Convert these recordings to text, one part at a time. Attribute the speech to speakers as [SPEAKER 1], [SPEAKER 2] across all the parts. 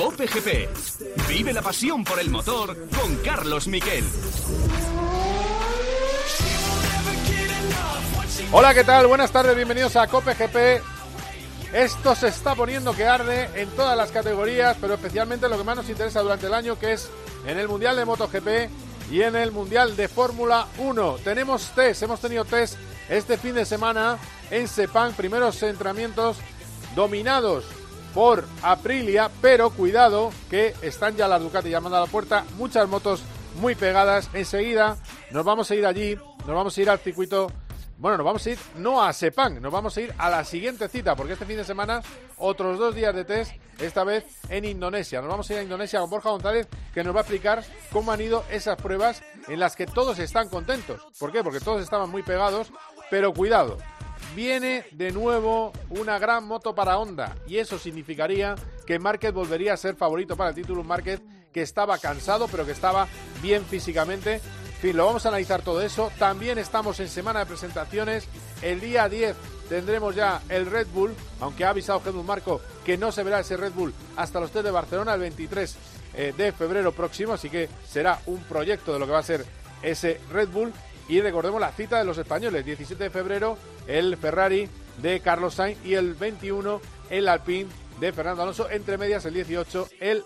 [SPEAKER 1] Cope GP. Vive la pasión por el motor con Carlos Miquel.
[SPEAKER 2] Hola, ¿qué tal? Buenas tardes, bienvenidos a Cope GP. Esto se está poniendo que arde en todas las categorías, pero especialmente lo que más nos interesa durante el año, que es en el Mundial de MotoGP y en el Mundial de Fórmula 1. Tenemos test, hemos tenido test este fin de semana en Sepang, primeros entrenamientos dominados por Aprilia, pero cuidado que están ya las Ducati llamando a la puerta, muchas motos muy pegadas. Enseguida nos vamos a ir allí, nos vamos a ir al circuito. Bueno, nos vamos a ir no a Sepang, nos vamos a ir a la siguiente cita, porque este fin de semana otros dos días de test, esta vez en Indonesia. Nos vamos a ir a Indonesia con Borja González, que nos va a explicar cómo han ido esas pruebas en las que todos están contentos. ¿Por qué? Porque todos estaban muy pegados, pero cuidado, viene de nuevo una gran moto para Honda y eso significaría que Márquez volvería a ser favorito para el título. Márquez que estaba cansado pero que estaba bien físicamente. En fin, lo vamos a analizar todo eso. También estamos en semana de presentaciones. El día 10 tendremos ya el Red Bull, aunque ha avisado Jesús Marco que no se verá ese Red Bull hasta los test de Barcelona el 23 eh, de febrero próximo, así que será un proyecto de lo que va a ser ese Red Bull. Y recordemos la cita de los españoles, 17 de febrero el Ferrari de Carlos Sainz y el 21 el Alpine de Fernando Alonso, entre medias el 18 el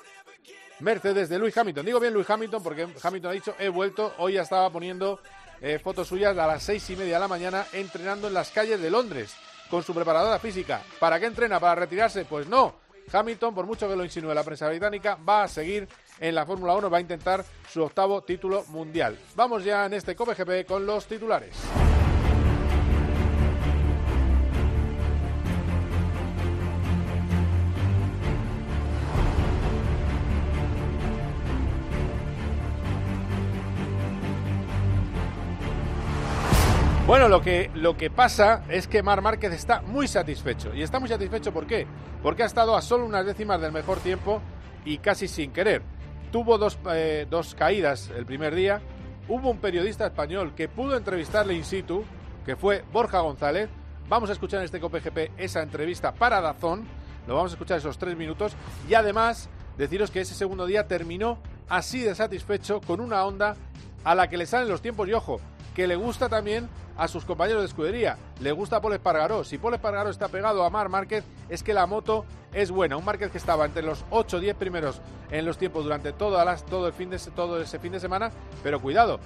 [SPEAKER 2] Mercedes de Luis Hamilton. Digo bien Luis Hamilton porque Hamilton ha dicho he vuelto, hoy ya estaba poniendo eh, fotos suyas a las seis y media de la mañana entrenando en las calles de Londres con su preparadora física. ¿Para qué entrena? ¿Para retirarse? Pues no. Hamilton, por mucho que lo insinúe la prensa británica, va a seguir en la Fórmula 1, va a intentar su octavo título mundial. Vamos ya en este COPGP con los titulares. Bueno, lo que, lo que pasa es que Mar Márquez está muy satisfecho. Y está muy satisfecho ¿por qué? Porque ha estado a solo unas décimas del mejor tiempo y casi sin querer. Tuvo dos, eh, dos caídas el primer día. Hubo un periodista español que pudo entrevistarle in situ, que fue Borja González. Vamos a escuchar en este COPGP esa entrevista para Dazón. Lo vamos a escuchar esos tres minutos. Y además, deciros que ese segundo día terminó así de satisfecho con una onda a la que le salen los tiempos y ojo, que le gusta también a sus compañeros de escudería. Le gusta Paul Espargaró. Si Paul Espargaró está pegado a Mar Márquez, es que la moto es buena. Un Márquez que estaba entre los 8 o 10 primeros en los tiempos durante las, todo, el fin de, todo ese fin de semana. Pero cuidado,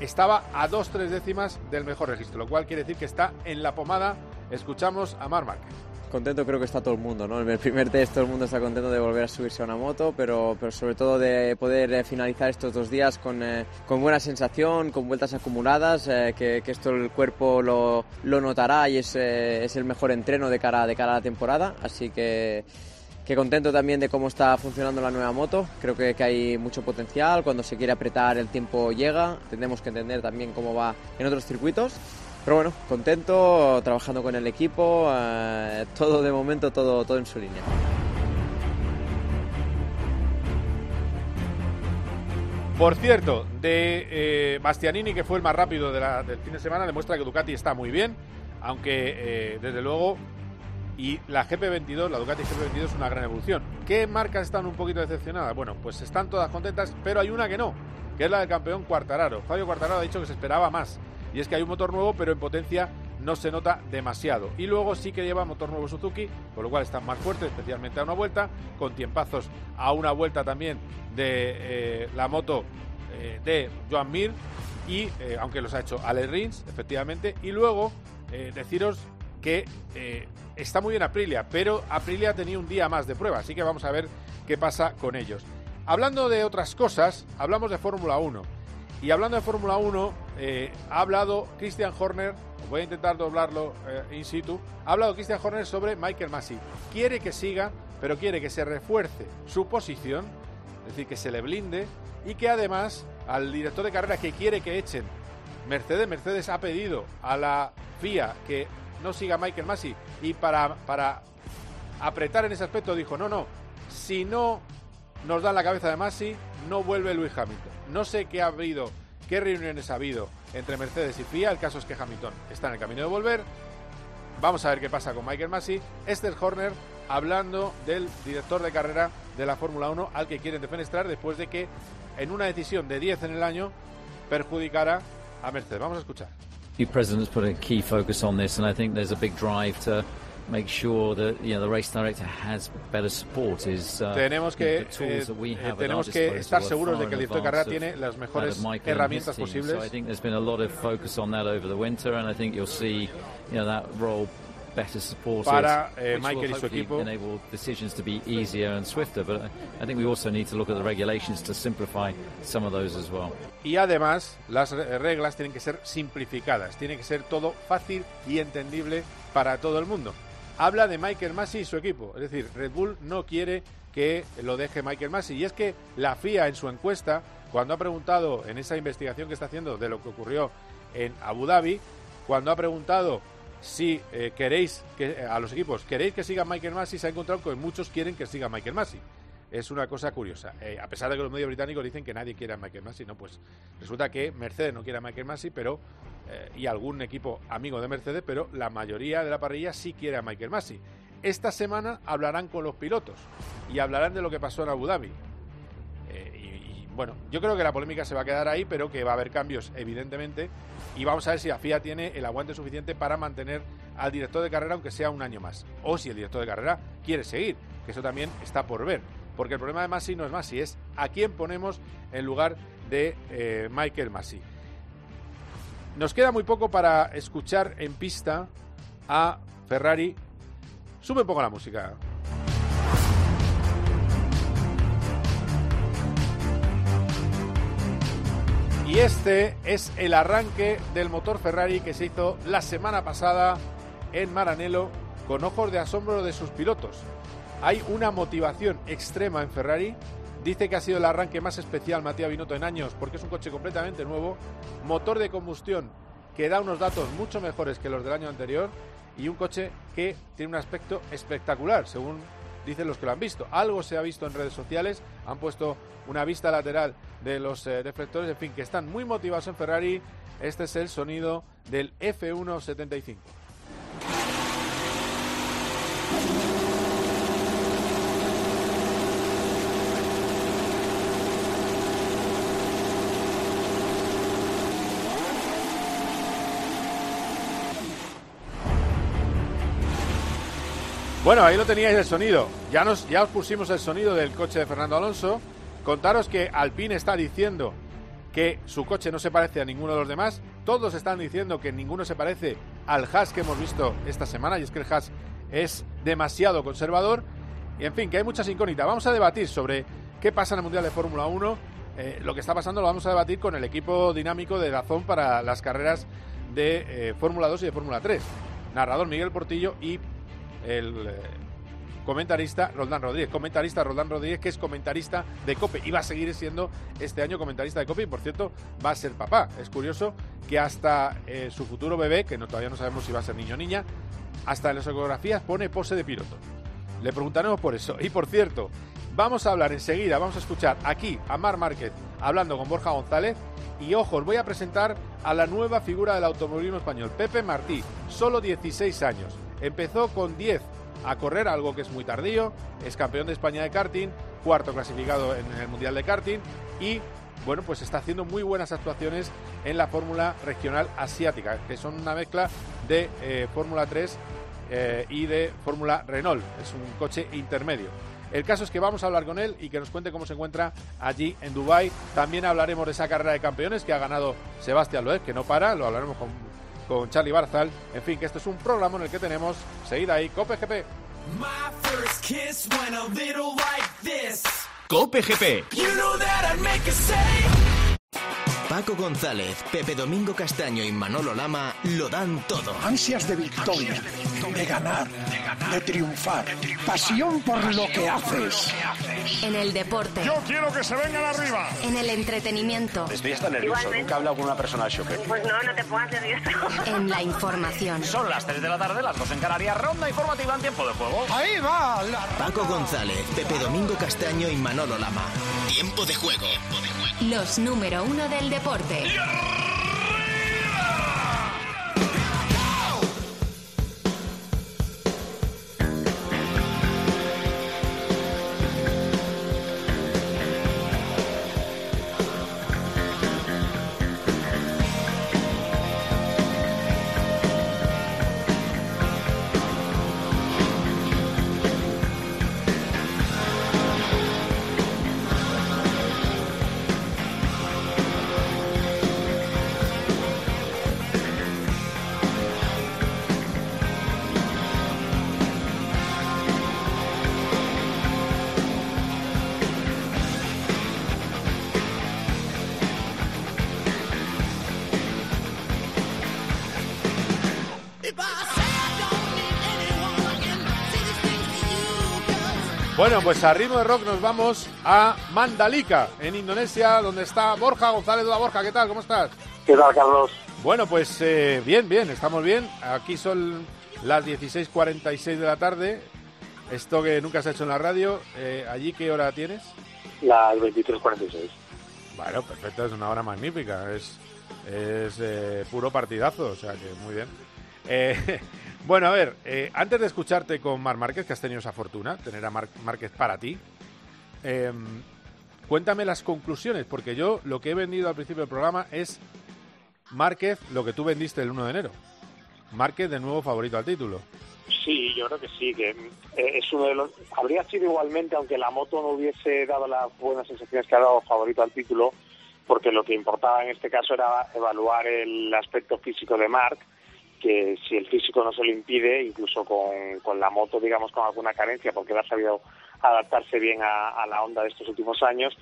[SPEAKER 2] estaba a 2-3 décimas del mejor registro, lo cual quiere decir que está en la pomada. Escuchamos a Mar Márquez
[SPEAKER 3] contento creo que está todo el mundo, ¿no? En el primer test todo el mundo está contento de volver a subirse a una moto, pero, pero sobre todo de poder eh, finalizar estos dos días con, eh, con buena sensación, con vueltas acumuladas, eh, que, que, esto el cuerpo lo, lo notará y es, es, el mejor entreno de cara, de cara a la temporada, así que que contento también de cómo está funcionando la nueva moto. Creo que, que, hay mucho potencial. Cuando se quiere apretar, el tiempo llega. Tenemos que entender también cómo va en otros circuitos. Pero bueno, contento, trabajando con el equipo, eh, todo de momento, todo, todo en su línea.
[SPEAKER 2] Por cierto, de eh, Bastianini, que fue el más rápido de la, del fin de semana, demuestra que Ducati está muy bien, aunque eh, desde luego, y la GP22, la Ducati GP22 es una gran evolución. ¿Qué marcas están un poquito decepcionadas? Bueno, pues están todas contentas, pero hay una que no, que es la del campeón Cuartararo. Fabio Cuartararo ha dicho que se esperaba más y es que hay un motor nuevo, pero en potencia no se nota demasiado. Y luego sí que lleva motor nuevo Suzuki, con lo cual están más fuertes, especialmente a una vuelta, con tiempazos a una vuelta también de eh, la moto eh, de Joan Mir, y eh, aunque los ha hecho Ale Rins, efectivamente. Y luego deciros que está muy bien Aprilia, pero Aprilia tenía un día más de prueba, así que vamos a ver qué pasa con ellos. Hablando de otras cosas, hablamos de Fórmula 1. Y hablando de Fórmula 1, eh, ha hablado Christian Horner, voy a intentar doblarlo eh, in situ, ha hablado Christian Horner sobre Michael Massey. Quiere que siga, pero quiere que se refuerce su posición, es decir, que se le blinde y que además al director de carrera que quiere que echen Mercedes, Mercedes ha pedido a la FIA que no siga Michael Massey y para, para apretar en ese aspecto dijo, no, no, si no nos dan la cabeza de Massey, no vuelve Luis Hamilton. No sé qué ha habido, qué reuniones ha habido entre Mercedes y FIA. El caso es que Hamilton está en el camino de volver. Vamos a ver qué pasa con Michael Massey. Esther Horner hablando del director de carrera de la Fórmula 1 al que quieren defenestrar después de que en una decisión de 10 en el año perjudicara a Mercedes. Vamos a escuchar.
[SPEAKER 4] President's put a key focus on this, and I think there's a big drive to make sure that you know the race director has better support. Is uh,
[SPEAKER 2] tenemos que
[SPEAKER 4] the tools that we
[SPEAKER 2] eh, tenemos que estar seguros de que el director de carrera tiene las mejores herramientas posibles.
[SPEAKER 4] So I think there's been a lot of focus on that over the winter, and I think you'll see you know that role better supported,
[SPEAKER 2] Para, eh, Michael
[SPEAKER 4] will
[SPEAKER 2] y su equipo.
[SPEAKER 4] enable decisions to be easier and swifter. But I think we also need to look at the regulations to simplify some of those as well.
[SPEAKER 2] Y además, las re- reglas tienen que ser simplificadas, tiene que ser todo fácil y entendible para todo el mundo. Habla de Michael Massey y su equipo, es decir, Red Bull no quiere que lo deje Michael Massey. Y es que la FIA en su encuesta, cuando ha preguntado en esa investigación que está haciendo de lo que ocurrió en Abu Dhabi, cuando ha preguntado si eh, queréis que a los equipos queréis que siga Michael Massey, se ha encontrado que muchos quieren que siga Michael Massey. Es una cosa curiosa. Eh, a pesar de que los medios británicos dicen que nadie quiere a Michael Massey, no, pues resulta que Mercedes no quiere a Michael Massey, pero eh, y algún equipo amigo de Mercedes, pero la mayoría de la parrilla sí quiere a Michael Massey. Esta semana hablarán con los pilotos y hablarán de lo que pasó en Abu Dhabi. Eh, y, y, bueno, yo creo que la polémica se va a quedar ahí, pero que va a haber cambios, evidentemente. Y vamos a ver si la FIA tiene el aguante suficiente para mantener al director de carrera, aunque sea un año más. O si el director de carrera quiere seguir, que eso también está por ver. Porque el problema de Masi no es Masi, es a quién ponemos en lugar de eh, Michael Masi. Nos queda muy poco para escuchar en pista a Ferrari. Sube un poco la música. Y este es el arranque del motor Ferrari que se hizo la semana pasada en Maranello con ojos de asombro de sus pilotos. Hay una motivación extrema en Ferrari. Dice que ha sido el arranque más especial Matías Binotto en años porque es un coche completamente nuevo, motor de combustión que da unos datos mucho mejores que los del año anterior y un coche que tiene un aspecto espectacular, según dicen los que lo han visto. Algo se ha visto en redes sociales, han puesto una vista lateral de los eh, reflectores, en fin, que están muy motivados en Ferrari. Este es el sonido del F175. Bueno, ahí lo teníais el sonido. Ya, nos, ya os pusimos el sonido del coche de Fernando Alonso. Contaros que Alpine está diciendo que su coche no se parece a ninguno de los demás. Todos están diciendo que ninguno se parece al Haas que hemos visto esta semana. Y es que el Haas es demasiado conservador. Y en fin, que hay muchas incógnitas. Vamos a debatir sobre qué pasa en el Mundial de Fórmula 1. Eh, lo que está pasando lo vamos a debatir con el equipo dinámico de Dazón para las carreras de eh, Fórmula 2 y de Fórmula 3. Narrador Miguel Portillo y el eh, comentarista Roldán Rodríguez, comentarista Roldán Rodríguez, que es comentarista de COPE y va a seguir siendo este año comentarista de COPE y por cierto va a ser papá. Es curioso que hasta eh, su futuro bebé, que todavía no sabemos si va a ser niño o niña, hasta en las ecografías pone pose de piloto. Le preguntaremos por eso. Y por cierto, vamos a hablar enseguida, vamos a escuchar aquí a Mar Márquez hablando con Borja González. Y ojo, os voy a presentar a la nueva figura del automovilismo español, Pepe Martí, solo 16 años. Empezó con 10 a correr, algo que es muy tardío, es campeón de España de karting, cuarto clasificado en el Mundial de karting y bueno, pues está haciendo muy buenas actuaciones en la Fórmula Regional Asiática, que son una mezcla de eh, Fórmula 3 eh, y de Fórmula Renault, es un coche intermedio. El caso es que vamos a hablar con él y que nos cuente cómo se encuentra allí en Dubai. También hablaremos de esa carrera de campeones que ha ganado Sebastián Loeb, que no para, lo hablaremos con, con Charlie Barzal. En fin, que este es un programa en el que tenemos, seguida ahí, Cope GP.
[SPEAKER 5] My first kiss went a little like this.
[SPEAKER 1] Cope GP.
[SPEAKER 5] You know that I'd make a say.
[SPEAKER 6] Paco González, Pepe Domingo Castaño y Manolo Lama lo dan todo.
[SPEAKER 7] Ansias de victoria, de ganar, de triunfar, pasión por lo que haces.
[SPEAKER 8] En el deporte.
[SPEAKER 9] Yo quiero que se vengan arriba.
[SPEAKER 8] En el entretenimiento.
[SPEAKER 10] Estoy hasta nervioso. Nunca he hablado con una persona choque.
[SPEAKER 11] Pues no, no te pongas nervioso.
[SPEAKER 8] En la información.
[SPEAKER 9] Son las 3 de la tarde, las 2 en Canarias. Ronda informativa en tiempo de juego.
[SPEAKER 7] Ahí va la
[SPEAKER 6] Paco González, Pepe Domingo Castaño y Manolo Lama. Tiempo de juego.
[SPEAKER 8] Los número uno del deporte.
[SPEAKER 2] Bueno, pues a ritmo de rock nos vamos a Mandalika, en Indonesia, donde está Borja González. Hola Borja, ¿qué tal? ¿Cómo estás?
[SPEAKER 11] ¿Qué tal, Carlos?
[SPEAKER 2] Bueno, pues eh, bien, bien, estamos bien. Aquí son las 16.46 de la tarde. Esto que nunca se ha hecho en la radio. Eh, ¿Allí qué hora tienes?
[SPEAKER 11] Las 23.46.
[SPEAKER 2] Bueno, perfecto, es una hora magnífica. Es, es eh, puro partidazo, o sea que muy bien. Eh, bueno, a ver, eh, antes de escucharte con Mar Márquez, que has tenido esa fortuna, tener a Mar Márquez para ti, eh, cuéntame las conclusiones, porque yo lo que he vendido al principio del programa es Márquez, lo que tú vendiste el 1 de enero. Márquez de nuevo favorito al título.
[SPEAKER 11] Sí, yo creo que sí, que eh, es uno de los... Habría sido igualmente, aunque la moto no hubiese dado las buenas sensaciones que ha dado favorito al título, porque lo que importaba en este caso era evaluar el aspecto físico de Marc, que si el físico no se lo impide, incluso con, con la moto, digamos, con alguna carencia, porque él ha sabido adaptarse bien a, la onda de estos últimos años,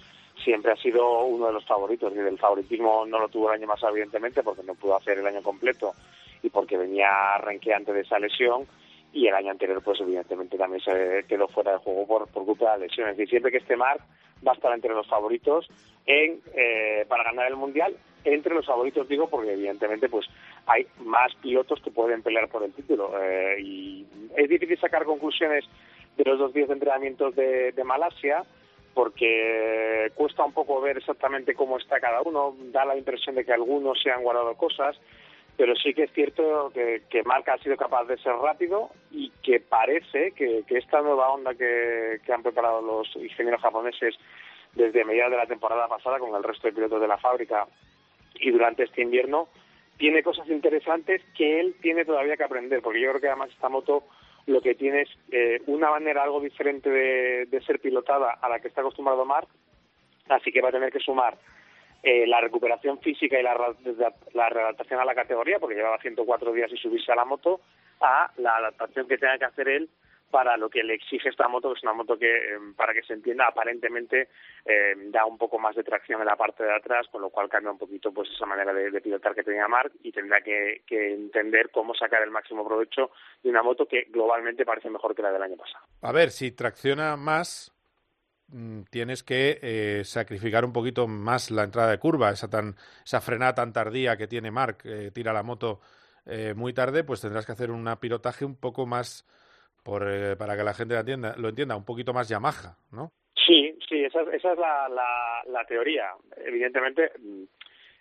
[SPEAKER 11] siempre ha sido uno de los favoritos. Y el favoritismo no lo tuvo el año más evidentemente, porque no pudo hacer el año completo y porque venía renqueante de esa lesión y el año anterior pues evidentemente también se quedó fuera de juego por, por culpa de la lesión. Es decir, siempre que esté Marc va a estar entre los favoritos en eh, para ganar el Mundial, entre los favoritos digo porque evidentemente pues hay más pilotos que pueden pelear por el título. Eh, y es difícil sacar conclusiones de los dos días de entrenamientos de, de Malasia porque cuesta un poco ver exactamente cómo está cada uno, da la impresión de que algunos se han guardado cosas, pero sí que es cierto que, que ha sido capaz de ser rápido y que parece que, que esta nueva onda que, que, han preparado los ingenieros japoneses desde mediados de la temporada pasada con el resto de pilotos de la fábrica y durante este invierno tiene cosas interesantes que él tiene todavía que aprender, porque yo creo que además esta moto lo que tiene es eh, una manera algo diferente de, de ser pilotada a la que está acostumbrado Marc, así que va a tener que sumar eh, la recuperación física y la, la readaptación a la categoría, porque llevaba 104 días y subirse a la moto, a la adaptación que tenga que hacer él para lo que le exige esta moto, que es una moto que, eh, para que se entienda, aparentemente eh, da un poco más de tracción en la parte de atrás, con lo cual cambia un poquito pues esa manera de, de pilotar que tenía Marc y tendrá que, que, entender cómo sacar el máximo provecho de una moto que globalmente parece mejor que la del año pasado.
[SPEAKER 2] A ver, si tracciona más, tienes que eh, sacrificar un poquito más la entrada de curva, esa tan esa frenada tan tardía que tiene Marc, eh, tira la moto eh, muy tarde, pues tendrás que hacer un pilotaje un poco más por, eh, para que la gente lo entienda, lo entienda, un poquito más Yamaha, ¿no?
[SPEAKER 11] Sí, sí, esa, esa es la, la, la teoría. Evidentemente, mm,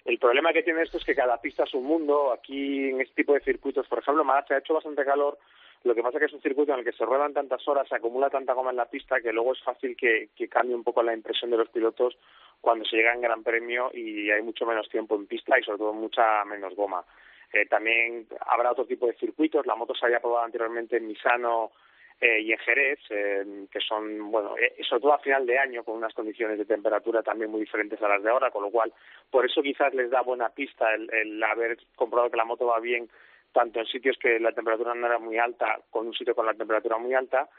[SPEAKER 11] el problema que tiene esto es que cada pista es un mundo. Aquí, en este tipo de circuitos, por ejemplo, Malasia ha hecho bastante calor. Lo que pasa es que es un circuito en el que se ruedan tantas horas, se acumula tanta goma en la pista, que luego es fácil que, que cambie un poco la impresión de los pilotos cuando se llega en Gran Premio y hay mucho menos tiempo en pista y sobre todo mucha menos goma. Eh, también habrá otro tipo de circuitos. La moto se había probado anteriormente en Misano eh, y en Jerez, eh, que son, bueno, eh, sobre todo a final de año, con unas condiciones de temperatura también muy diferentes a las de ahora, con lo cual, por eso quizás les da buena pista el, el haber comprobado que la moto va bien tanto en sitios que la temperatura no era muy alta, con un sitio con la temperatura muy alta,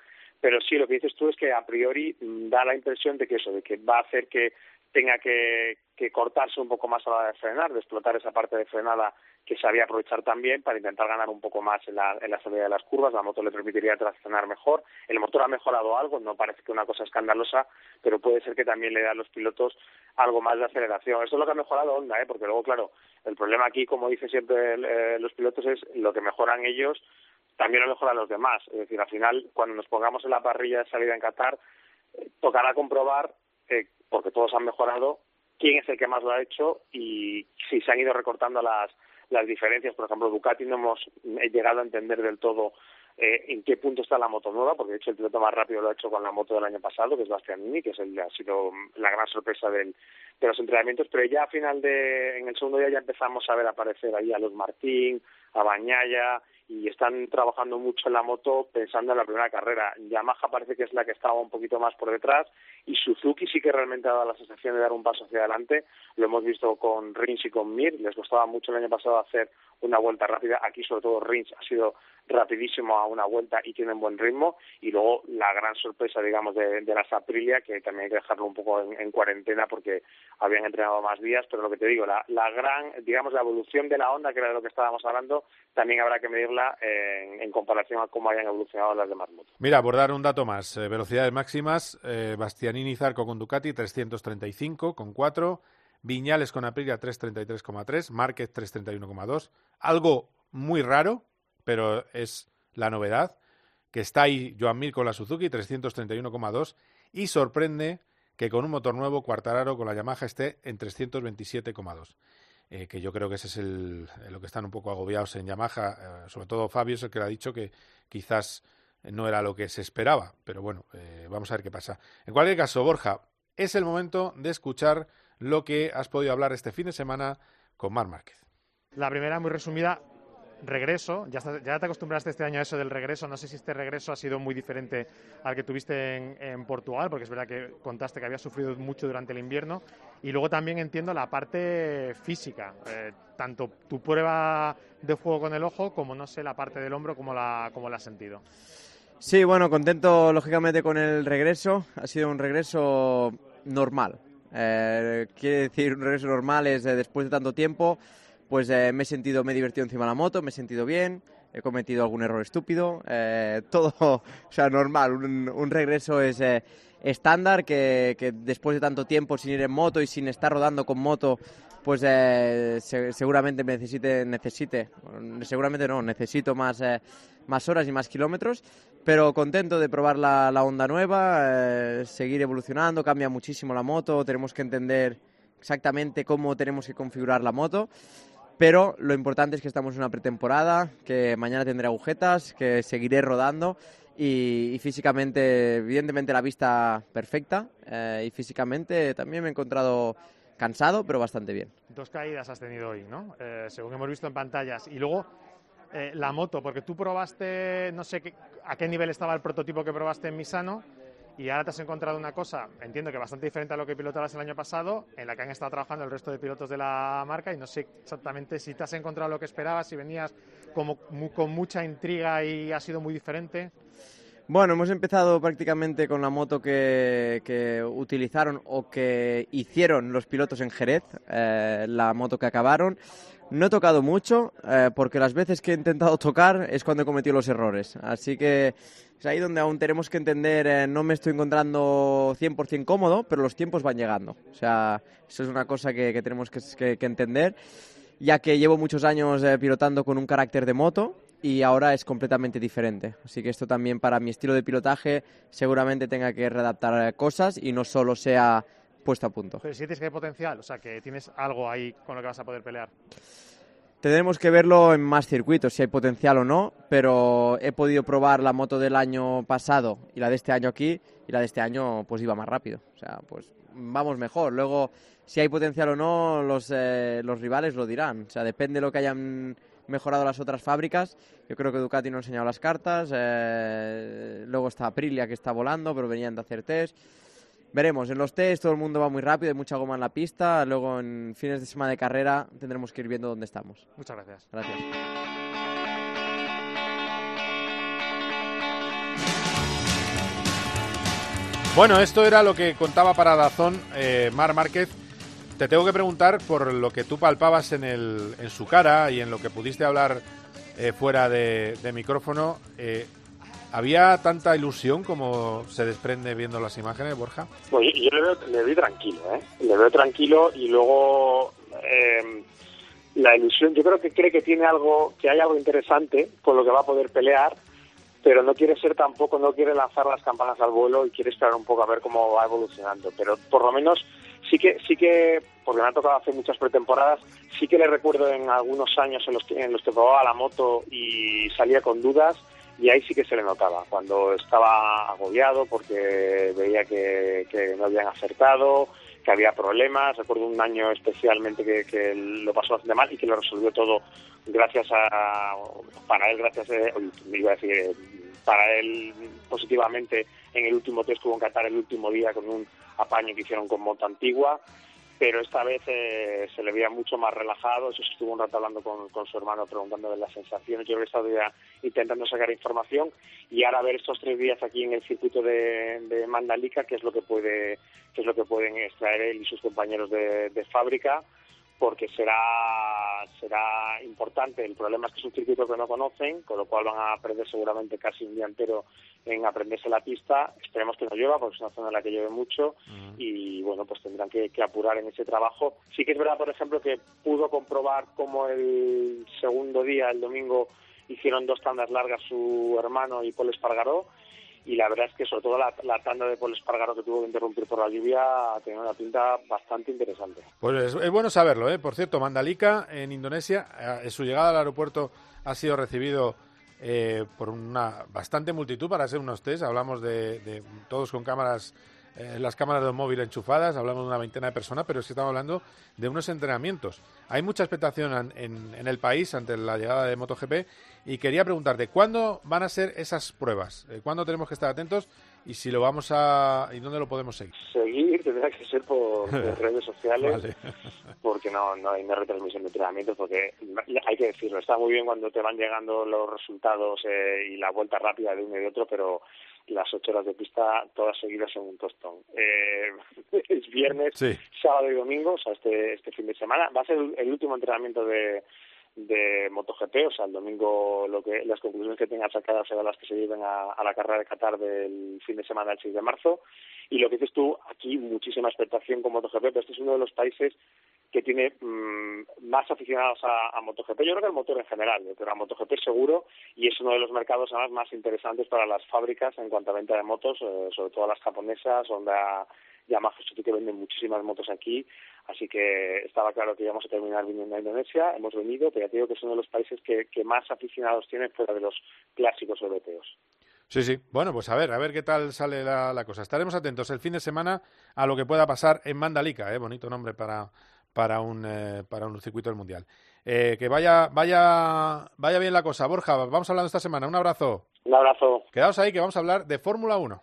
[SPEAKER 11] pero sí, lo que dices tú es que a priori mm, da la impresión de que eso, de que va a hacer que tenga que, que cortarse un poco más a la hora de frenar, de explotar esa parte de frenada que sabía aprovechar también para intentar ganar un poco más en la, en la salida de las curvas. La moto le permitiría traccionar mejor. El motor ha mejorado algo, no parece que una cosa escandalosa, pero puede ser que también le dé a los pilotos algo más de aceleración. Eso es lo que ha mejorado Honda, ¿eh? porque luego, claro, el problema aquí, como dicen siempre eh, los pilotos, es lo que mejoran ellos, también lo mejoran los demás. Es decir, al final, cuando nos pongamos en la parrilla de salida en Qatar, eh, tocará comprobar, eh, porque todos han mejorado, quién es el que más lo ha hecho y si se han ido recortando las las diferencias. Por ejemplo, Ducati no hemos llegado a entender del todo eh, en qué punto está la moto nueva, porque de hecho el piloto más rápido lo ha hecho con la moto del año pasado, que es Bastianini, que es el, ha sido la gran sorpresa del, de los entrenamientos, pero ya a final de, en el segundo día ya empezamos a ver aparecer ahí a los Martín, a Bañaya, y están trabajando mucho en la moto pensando en la primera carrera. Yamaha parece que es la que estaba un poquito más por detrás y Suzuki sí que realmente ha dado la sensación de dar un paso hacia adelante. Lo hemos visto con Rins y con Mir. Les costaba mucho el año pasado hacer una vuelta rápida. Aquí sobre todo Rins ha sido rapidísimo a una vuelta y tienen buen ritmo. Y luego la gran sorpresa, digamos, de, de las Aprilia, que también hay que dejarlo un poco en, en cuarentena porque habían entrenado más días, pero lo que te digo, la, la gran, digamos, la evolución de la onda, que era de lo que estábamos hablando, también habrá que medirla en, comparación a cómo hayan evolucionado las demás motos.
[SPEAKER 2] Mira, por dar un dato más, eh, velocidades máximas, eh, Bastianini Zarco con Ducati 335 con 4, Viñales con Aprilia 333,3, Márquez 331,2, algo muy raro, pero es la novedad, que está ahí Joan Mir con la Suzuki 331,2 y sorprende que con un motor nuevo Quartararo con la Yamaha esté en 327,2. Eh, que yo creo que ese es el, lo que están un poco agobiados en Yamaha, eh, sobre todo Fabio es el que le ha dicho que quizás no era lo que se esperaba, pero bueno, eh, vamos a ver qué pasa. En cualquier caso, Borja, es el momento de escuchar lo que has podido hablar este fin de semana con Mar Márquez.
[SPEAKER 12] La primera, muy resumida, regreso. Ya, ya te acostumbraste este año a eso del regreso. No sé si este regreso ha sido muy diferente al que tuviste en, en Portugal, porque es verdad que contaste que habías sufrido mucho durante el invierno. Y luego también entiendo la parte física, eh, tanto tu prueba de fuego con el ojo como, no sé, la parte del hombro, como la, como la has sentido.
[SPEAKER 3] Sí, bueno, contento lógicamente con el regreso. Ha sido un regreso normal. Eh, quiere decir, un regreso normal es eh, después de tanto tiempo, pues eh, me he sentido, me he divertido encima de la moto, me he sentido bien, he cometido algún error estúpido, eh, todo, o sea, normal. Un, regreso es eh, estándar que, después de tanto tiempo sin ir en moto y sin estar rodando con moto, pues se- seguramente me necesite, necesite, seguramente no, necesito más, más horas y más kilómetros, pero contento de probar la, la onda nueva, seguir evolucionando, cambia muchísimo la moto, tenemos que entender exactamente cómo tenemos que configurar la moto, pero lo importante es que estamos en una pretemporada, que mañana tendré agujetas, que seguiré rodando y, físicamente, evidentemente la vista perfecta eh, y físicamente también me he encontrado cansado, pero bastante bien.
[SPEAKER 12] Dos caídas has tenido hoy, ¿no? Eh, según hemos visto en pantallas. Y luego eh, la moto, porque tú probaste, no sé qué- a qué nivel estaba el prototipo que probaste en Misano, y ahora te has encontrado una cosa, entiendo que bastante diferente a lo que pilotabas el año pasado, en la que han estado trabajando el resto de pilotos de la marca, y no sé exactamente si te has encontrado lo que esperabas, si venías como con mucha intriga y ha sido muy diferente.
[SPEAKER 3] Bueno, hemos empezado prácticamente con la moto que, que utilizaron o que hicieron los pilotos en Jerez, eh, la moto que acabaron. No he tocado mucho, eh, porque las veces que he intentado tocar es cuando he cometido los errores. Así que es ahí donde aún tenemos que entender, eh, no me estoy encontrando 100% cómodo, pero los tiempos van llegando. O sea, eso es una cosa que, tenemos que, entender, ya que llevo muchos años eh, pilotando con un carácter de moto y ahora es completamente diferente. Así que esto también para mi estilo de pilotaje seguramente tenga que readaptar eh, cosas y no solo sea puesto a punto.
[SPEAKER 12] Pero sientes que hay potencial, o sea, que tienes algo ahí con lo que vas a poder pelear.
[SPEAKER 3] Tendremos que verlo en más circuitos, si hay potencial o no, pero he podido probar la moto del año pasado y la de este año aquí, y la de este año pues iba más rápido. O sea, pues vamos mejor. Luego, si hay potencial o no, los, eh, los rivales lo dirán. O sea, depende de lo que hayan mejorado las otras fábricas. Yo creo que Ducati no ha enseñado las cartas. eh, luego está Aprilia que está volando, pero venían de hacer test. Veremos, en los test todo el mundo va muy rápido, hay mucha goma en la pista. Luego en fines de semana de carrera tendremos que ir viendo dónde estamos.
[SPEAKER 12] Muchas gracias.
[SPEAKER 3] Gracias.
[SPEAKER 2] Bueno, esto era lo que contaba para Dazón eh, Mar Márquez. Te tengo que preguntar por lo que tú palpabas en, el, en su cara y en lo que pudiste hablar eh, fuera de, de micrófono. eh, ¿Había tanta ilusión como se desprende viendo las imágenes, Borja?
[SPEAKER 11] Pues yo, le, veo, le veo tranquilo, ¿eh? Le veo tranquilo y luego eh, la ilusión, yo creo que cree que tiene algo, que hay algo interesante con lo que va a poder pelear, pero no quiere ser tampoco, no quiere lanzar las campanas al vuelo y quiere esperar un poco a ver cómo va evolucionando. Pero por lo menos sí que, sí que, porque me ha tocado hacer muchas pretemporadas, sí que le recuerdo en algunos años en los que, en los que probaba la moto y salía con dudas y ahí sí que se le notaba, cuando estaba agobiado porque veía que, que no habían acertado, que había problemas. Recuerdo un año especialmente que, que lo pasó bastante mal y que lo resolvió todo gracias a, para él, gracias a, uy, iba a decir, eh, para él positivamente en el último test tuvo en Qatar el último día con un apaño que hicieron con moto antigua. Pero esta vez eh, se le veía mucho más relajado, eso estuvo un rato hablando con, con su hermano preguntándole las sensaciones, yo que estaba ya intentando sacar información y ahora ver estos tres días aquí en el circuito de, de Mandalika qué es lo que puede qué es lo que pueden extraer él y sus compañeros de, de fábrica porque será será importante. El problema es que es un circuito que no conocen, con lo cual van a perder seguramente casi un día entero en aprenderse la pista. Esperemos que no llueva, porque es una zona en la que llueve mucho y bueno, pues tendrán que, que apurar en ese trabajo. Sí que es verdad, por ejemplo, que pudo comprobar cómo el segundo día, el domingo, hicieron dos tandas largas su hermano y Paul Espargaró y la verdad es que sobre todo la, tanda de Paul Espargaro que tuvo que interrumpir por la lluvia tenía una pinta bastante interesante.
[SPEAKER 2] Pues es, bueno saberlo, ¿eh? Por cierto, Mandalika, en Indonesia, eh, su llegada al aeropuerto ha sido recibido eh, por una bastante multitud para ser unos test. Hablamos de, de todos con cámaras, eh, las cámaras de móvil enchufadas, hablamos de una veintena de personas, pero es que estamos hablando de unos entrenamientos. Hay mucha expectación en, en, en el país ante la llegada de MotoGP y quería preguntarte, ¿cuándo van a ser esas pruebas? Eh, ¿Cuándo tenemos que estar atentos? Y si lo vamos a... ¿Y dónde lo podemos seguir?
[SPEAKER 11] Seguir tendrá que ser por, por redes sociales,
[SPEAKER 2] Vale.
[SPEAKER 11] porque no, no hay una retransmisión de entrenamientos, porque hay que decirlo, está muy bien cuando te van llegando los resultados eh, y la vuelta rápida de uno y de otro, pero las ocho horas de pista todas seguidas en un tostón. Eh, es viernes,
[SPEAKER 2] Sí.
[SPEAKER 11] sábado y domingo, o sea, este, este fin de semana. Va a ser el último entrenamiento de, de MotoGP, o sea, el domingo lo que las conclusiones que tengan sacadas serán las que se lleven a, la carrera de Qatar del fin de semana del 6 de marzo. Y lo que dices tú, aquí muchísima expectación con MotoGP, pero este es uno de los países que tiene mmm, más aficionados a, a, MotoGP. Yo creo que el motor en general, ¿eh? pero a MotoGP seguro, y es uno de los mercados además más interesantes para las fábricas en cuanto a venta de motos, eh, sobre todo las japonesas, Honda, Yamaha, que venden muchísimas motos aquí, así que estaba claro que íbamos a terminar viniendo a Indonesia, hemos venido, pero ya te digo que es uno de los países que, que más aficionados tiene fuera de los clásicos europeos.
[SPEAKER 2] Sí, sí. Bueno, pues a ver, a ver qué tal sale la, la, cosa. Estaremos atentos el fin de semana a lo que pueda pasar en Mandalika, ¿eh? bonito nombre para, para, un, eh, para un circuito del Mundial. Eh, que vaya, vaya, vaya bien la cosa. Borja, vamos hablando esta semana. Un abrazo.
[SPEAKER 11] Un abrazo.
[SPEAKER 2] Quedaos ahí que vamos a hablar de Fórmula 1.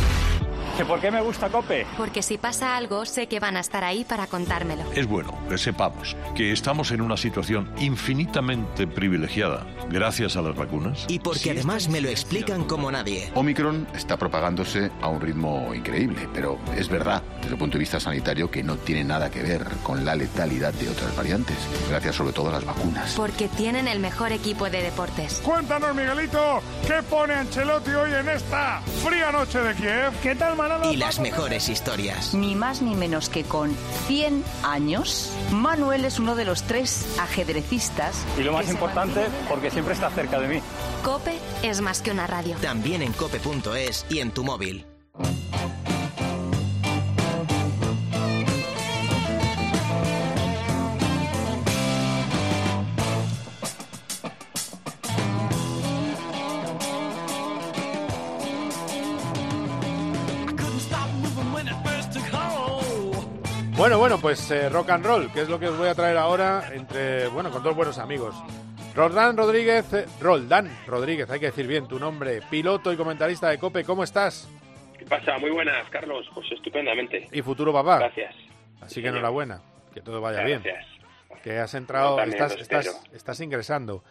[SPEAKER 13] ¿Que ¿Por qué me gusta Cope?
[SPEAKER 8] Porque si pasa algo, sé que van a estar ahí para contármelo.
[SPEAKER 14] Es bueno que sepamos que estamos en una situación infinitamente privilegiada gracias a las vacunas.
[SPEAKER 6] Y porque además me lo explican como nadie.
[SPEAKER 15] Omicron está propagándose a un ritmo increíble, pero es verdad, desde el punto de vista sanitario, que no tiene nada que ver con la letalidad de otras variantes, gracias sobre todo a las vacunas.
[SPEAKER 8] Porque tienen el mejor equipo de deportes.
[SPEAKER 16] Cuéntanos, Miguelito, ¿qué pone Ancelotti hoy en esta fría noche de Kiev?
[SPEAKER 13] ¿Qué tal, Manolo?
[SPEAKER 6] Y las mejores historias.
[SPEAKER 17] Ni más ni menos que con 100 años, Manuel es uno de los tres ajedrecistas.
[SPEAKER 13] Y lo más importante, porque siempre está cerca de mí.
[SPEAKER 8] Cope es más que una radio.
[SPEAKER 6] También en cope.es y en tu móvil.
[SPEAKER 2] Bueno, bueno, pues eh, rock and roll, que es lo que os voy a traer ahora entre, bueno, con dos buenos amigos. Roldán Rodríguez, eh, Roldán Rodríguez, hay que decir bien tu nombre, piloto y comentarista de COPE, ¿cómo estás?
[SPEAKER 18] ¿Qué pasa? Muy buenas, Carlos, pues estupendamente.
[SPEAKER 2] Y futuro papá.
[SPEAKER 18] Gracias.
[SPEAKER 2] Así que enhorabuena, que todo vaya
[SPEAKER 18] Gracias.
[SPEAKER 2] bien. Que has entrado, estás, estás, estás ingresando.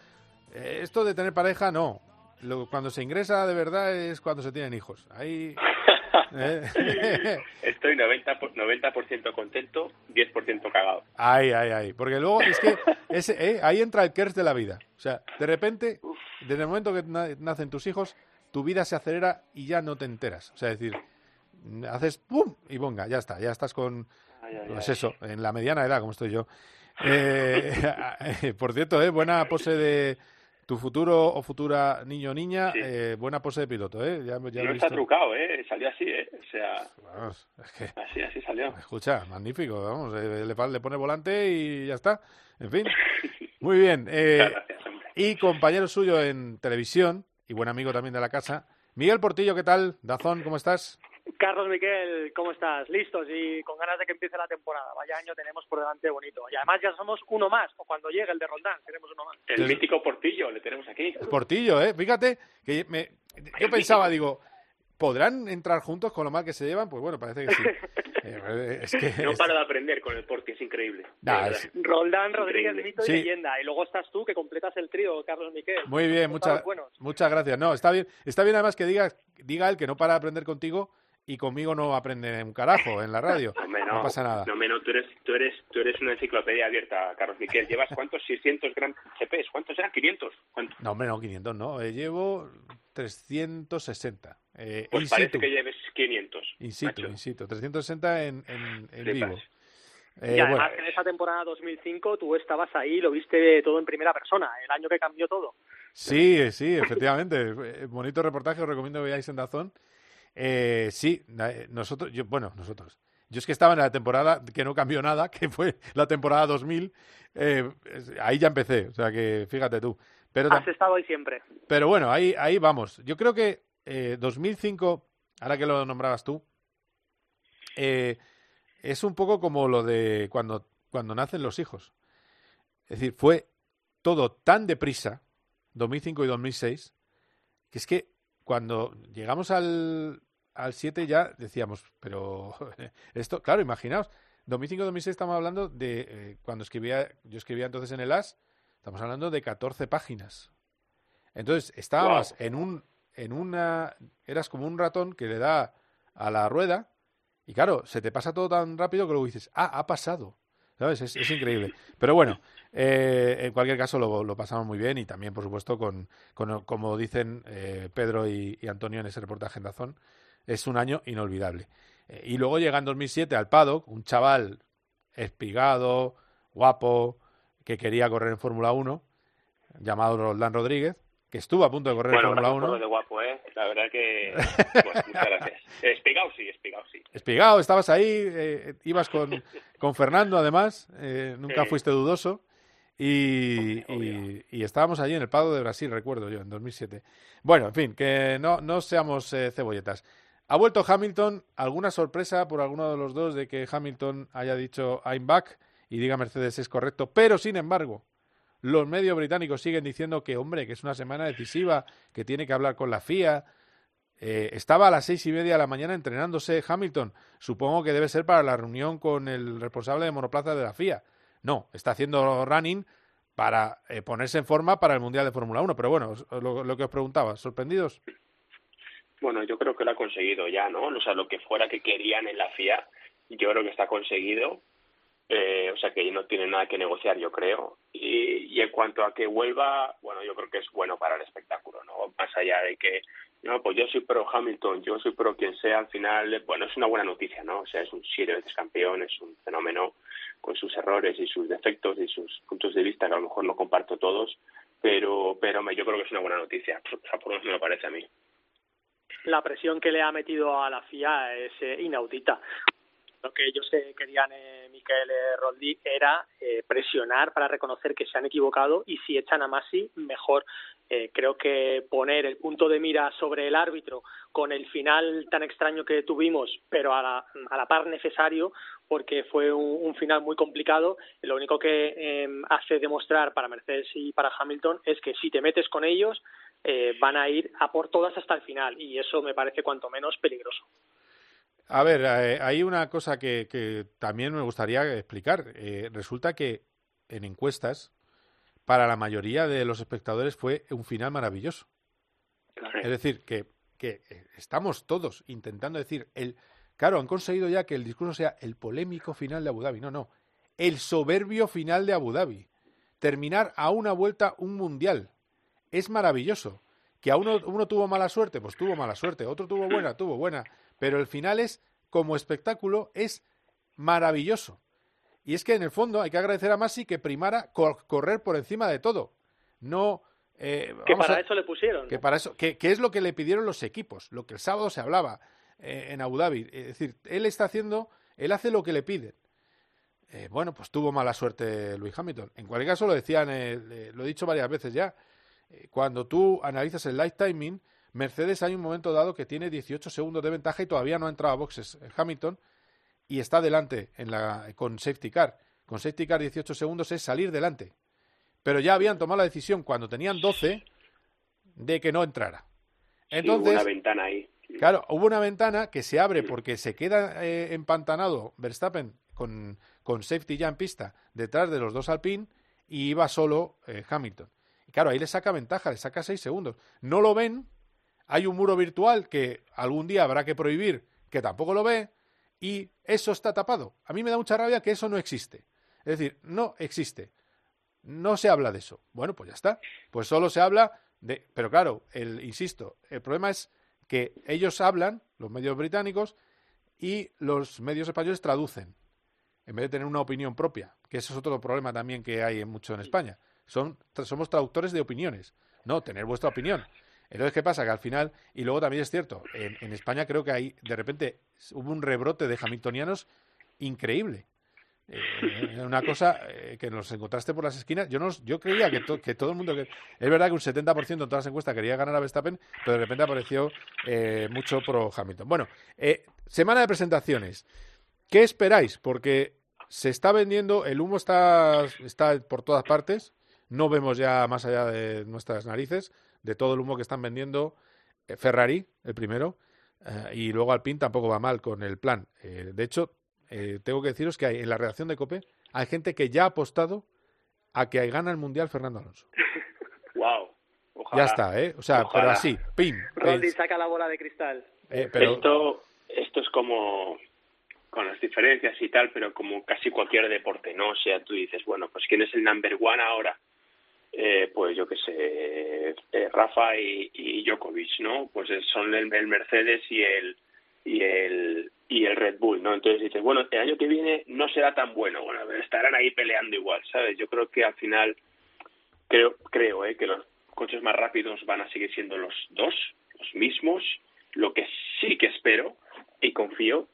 [SPEAKER 2] Eh, esto de tener pareja, no. Lo- cuando se ingresa de verdad es cuando se tienen hijos. Ahí... eh,
[SPEAKER 18] Estoy 90%, por- 90 contento, 10% cagado.
[SPEAKER 2] Ay, ay, ay. Porque luego es que ese, eh, ahí entra el curse de la vida. O sea, de repente, desde el momento que na- nacen tus hijos, tu vida se acelera y ya no te enteras. O sea, es decir, haces pum y ponga, ya está, ya estás con,
[SPEAKER 18] Ay, ay,
[SPEAKER 2] pues
[SPEAKER 18] ay.
[SPEAKER 2] eso, en la mediana edad, como estoy yo. Eh, eh, por cierto, eh, buena pose de tu futuro o futura niño o niña, eh, buena pose de piloto, ¿eh? Ya,
[SPEAKER 18] no está
[SPEAKER 2] visto.
[SPEAKER 18] trucado, ¿eh? Salió así, ¿eh? O sea,
[SPEAKER 2] Vamos, es que,
[SPEAKER 18] así, así salió.
[SPEAKER 2] escucha, magnífico, vamos, eh, le, pone volante y ya está. En fin, muy bien. eh,
[SPEAKER 18] gracias,
[SPEAKER 2] y compañero suyo en televisión y buen amigo también de la casa, Miguel Portillo, ¿qué tal? Dazón, ¿cómo estás?
[SPEAKER 19] Carlos Miquel, ¿cómo estás? ¿Listos y con ganas de que empiece la temporada? Vaya año tenemos por delante bonito. Y además ya somos uno más, o cuando llegue el de Roldán, tenemos uno más.
[SPEAKER 18] El mítico Portillo, le tenemos aquí.
[SPEAKER 2] Portillo, ¿eh? Fíjate, que me, yo pensaba, digo, ¿podrán entrar juntos con lo mal que se llevan? Pues bueno, parece que sí. Eh, es que,
[SPEAKER 18] no para de aprender con el Porti, es increíble.
[SPEAKER 2] Nah, es...
[SPEAKER 19] Roldán, Rodríguez, mito
[SPEAKER 2] Sí.
[SPEAKER 19] y leyenda. Y luego estás tú, que completas el trío, Carlos Miquel.
[SPEAKER 2] Muy bien, muchas, muchas gracias. No, está bien, está bien además que diga, diga él que no para de aprender contigo y conmigo no aprende un carajo en la radio.
[SPEAKER 18] Hombre,
[SPEAKER 2] no, pasa nada.
[SPEAKER 18] No, no, tú eres, tú eres, tú eres una enciclopedia abierta, Carlos Miquel. ¿Llevas cuántos? 600 Grand GPs. ¿Cuántos eran? ¿500? ¿Cuántos?
[SPEAKER 2] No, hombre, no, 500 no. Eh, llevo 360. Eh,
[SPEAKER 18] Pues parece
[SPEAKER 2] situ.
[SPEAKER 18] que lleves 500.
[SPEAKER 2] In situ, in situ. 360 en, en, en vivo. Eh,
[SPEAKER 19] y además
[SPEAKER 2] bueno,
[SPEAKER 19] que en esa temporada 2005 tú estabas ahí, lo viste todo en primera persona, el año que cambió todo.
[SPEAKER 2] Sí, eh, sí, efectivamente. Eh, Bonito reportaje, os recomiendo que veáis en Dazón. Eh, sí, eh, nosotros, yo, bueno, nosotros. Yo es que estaba en la temporada que no cambió nada, que fue la temporada 2000. eh, ahí ya empecé, o sea que fíjate tú. Pero,
[SPEAKER 19] Has estado ahí siempre.
[SPEAKER 2] pero bueno, ahí, ahí vamos. Yo creo que eh, 2005, ahora que lo nombrabas tú, eh, es un poco como lo de cuando, cuando nacen los hijos. Es decir, fue todo tan deprisa, 2005 y 2006, que es que cuando llegamos al, al 7 ya decíamos, pero esto, claro, imaginaos, 2005-2006 estamos hablando de, eh, cuando escribía, yo escribía entonces en el AS, estamos hablando de 14 páginas. Entonces, estábamos en un, en una, eras como un ratón que le da a la rueda y claro, se te pasa todo tan rápido que luego dices, ah, ha pasado. Es, increíble. Pero bueno, eh, en cualquier caso lo, pasamos muy bien y también, por supuesto, con, como dicen eh, Pedro y, Antonio en ese reportaje en Dazón, es un año inolvidable. Eh, y luego llega en 2007 al paddock, un chaval espigado, guapo, que quería correr en Fórmula 1, llamado Roldán Rodríguez, que estuvo a punto de correr
[SPEAKER 18] Bueno,
[SPEAKER 2] en Fórmula
[SPEAKER 18] gracias por
[SPEAKER 2] 1.
[SPEAKER 18] lo de guapo, ¿eh? La verdad que... Bueno, muchas gracias. Espigao sí, espigao sí.
[SPEAKER 2] Espigado, estabas ahí, eh, ibas con, con Fernando además, eh, nunca fuiste dudoso. Y, y- y estábamos allí en el Pado de Brasil, recuerdo yo, en 2007. Bueno, en fin, que no, no seamos eh, cebolletas. Ha vuelto Hamilton, ¿alguna sorpresa por alguno de los dos de que Hamilton haya dicho I'm back y diga Mercedes es correcto? Pero, sin embargo, los medios británicos siguen diciendo que, hombre, que es una semana decisiva, que tiene que hablar con la FIA, eh, estaba a las seis y media de la mañana entrenándose Hamilton. Supongo que debe ser para la reunión con el responsable de monoplaza de la FIA. No, está haciendo running para eh, ponerse en forma para el Mundial de Fórmula 1. Pero bueno, lo, lo que os preguntaba, ¿sorprendidos?
[SPEAKER 18] Bueno, yo creo que lo ha conseguido ya, ¿no? O sea, lo que fuera que querían en la FIA, yo creo que está conseguido. Eh, o sea, que no tiene nada que negociar, yo creo. Y, y en cuanto a que vuelva, bueno, yo creo que es bueno para el espectáculo, ¿no? Más allá de que, no, pues yo soy pro Hamilton, yo soy pro quien sea, al final, bueno, es una buena noticia, ¿no? O sea, es un siete veces campeón, es un fenómeno con sus errores y sus defectos y sus puntos de vista que a lo mejor no comparto todos, pero, pero yo creo que es una buena noticia, o sea, por lo menos me lo parece a mí.
[SPEAKER 19] La presión que le ha metido a la FIA es eh, inaudita. Lo que ellos eh, querían, eh, Miquel eh, era eh, presionar para reconocer que se han equivocado y si echan a Masi, mejor. Eh, creo que poner el punto de mira sobre el árbitro con el final tan extraño que tuvimos, pero a la, a la par necesario, porque fue un, un final muy complicado, lo único que eh, hace demostrar para Mercedes y para Hamilton es que si te metes con ellos, eh, van a ir a por todas hasta el final y eso me parece cuanto menos peligroso.
[SPEAKER 2] A ver, eh, hay una cosa que, que también me gustaría explicar. Eh, resulta que en encuestas, para la mayoría de los espectadores fue un final maravilloso. Es decir, que, que eh, estamos todos intentando decir, el, claro, han conseguido ya que el discurso sea el polémico final de Abu Dhabi. No, no, el soberbio final de Abu Dhabi. Terminar a una vuelta un mundial. Es maravilloso. Que a uno, uno tuvo mala suerte, pues tuvo mala suerte. Otro tuvo buena, tuvo buena. Pero el final es, como espectáculo, es maravilloso. Y es que en el fondo hay que agradecer a Masi que primara cor- correr por encima de todo. No. eh,
[SPEAKER 19] Que para
[SPEAKER 2] a-
[SPEAKER 19] eso le pusieron.
[SPEAKER 2] que para eso, que, que es lo que le pidieron los equipos, lo que el sábado se hablaba eh, en Abu Dhabi. Es decir, él está haciendo, él hace lo que le piden. Eh, bueno, pues tuvo mala suerte Luis Hamilton. En cualquier caso, lo decían, lo he dicho varias veces ya, cuando tú analizas el life timing, Mercedes hay un momento dado que tiene 18 segundos de ventaja y todavía no ha entrado a boxes Hamilton y está delante en la, con safety car. Con safety car 18 segundos es salir delante. Pero ya habían tomado la decisión cuando tenían 12 de que no entrara. Entonces,
[SPEAKER 18] hubo una ventana ahí.
[SPEAKER 2] Claro, hubo una ventana que se abre porque se queda eh, empantanado Verstappen con, con, safety ya en pista detrás de los dos Alpine y iba solo eh, Hamilton. Y claro, ahí le saca ventaja, le saca 6 segundos. No lo ven, hay un muro virtual que algún día habrá que prohibir, que tampoco lo ve, y eso está tapado. A mí me da mucha rabia que eso no existe. Es decir, no existe. No se habla de eso. Bueno, pues ya está. Pues solo se habla de. Pero claro, el, insisto, el problema es que ellos hablan, los medios británicos, y los medios españoles traducen, en vez de tener una opinión propia, que ese es otro problema también que hay mucho en España. Son, somos traductores de opiniones, no tener vuestra opinión. Entonces, ¿qué pasa? Que al final, y luego también es cierto, en, España creo que ahí, de repente, hubo un rebrote de hamiltonianos increíble. Eh, una cosa eh, que nos encontraste por las esquinas. Yo no, yo creía que, que todo el mundo. Es verdad que un 70% en todas las encuestas quería ganar a Verstappen, pero de repente apareció eh, mucho pro Hamilton. Bueno, semana de presentaciones. ¿Qué esperáis? Porque se está vendiendo, el humo está, está por todas partes. No vemos ya más allá de nuestras narices de todo el humo que están vendiendo eh, Ferrari, el primero, eh, y luego Alpine tampoco va mal con el plan. Eh, de hecho, tengo que deciros que hay, en la redacción de COPE hay gente que ya ha apostado a que gana el Mundial Fernando Alonso.
[SPEAKER 18] wow.
[SPEAKER 2] Ya está, ¿eh? O sea, pero así, pim.
[SPEAKER 19] Rodri saca la bola de cristal.
[SPEAKER 18] Esto, esto es como con las diferencias y tal, pero como casi cualquier deporte, ¿no? O sea, tú dices, bueno, pues ¿quién es el number one ahora? Eh, pues yo qué sé, eh, Rafa y, y, Djokovic, ¿no? Pues son el, Mercedes y el y el y el Red Bull, ¿no? Entonces dices, bueno, el año que viene no será tan bueno, bueno, estarán ahí peleando igual, ¿sabes? Yo creo que al final creo creo eh, que los coches más rápidos van a seguir siendo los dos, los mismos. Lo que sí que espero y confío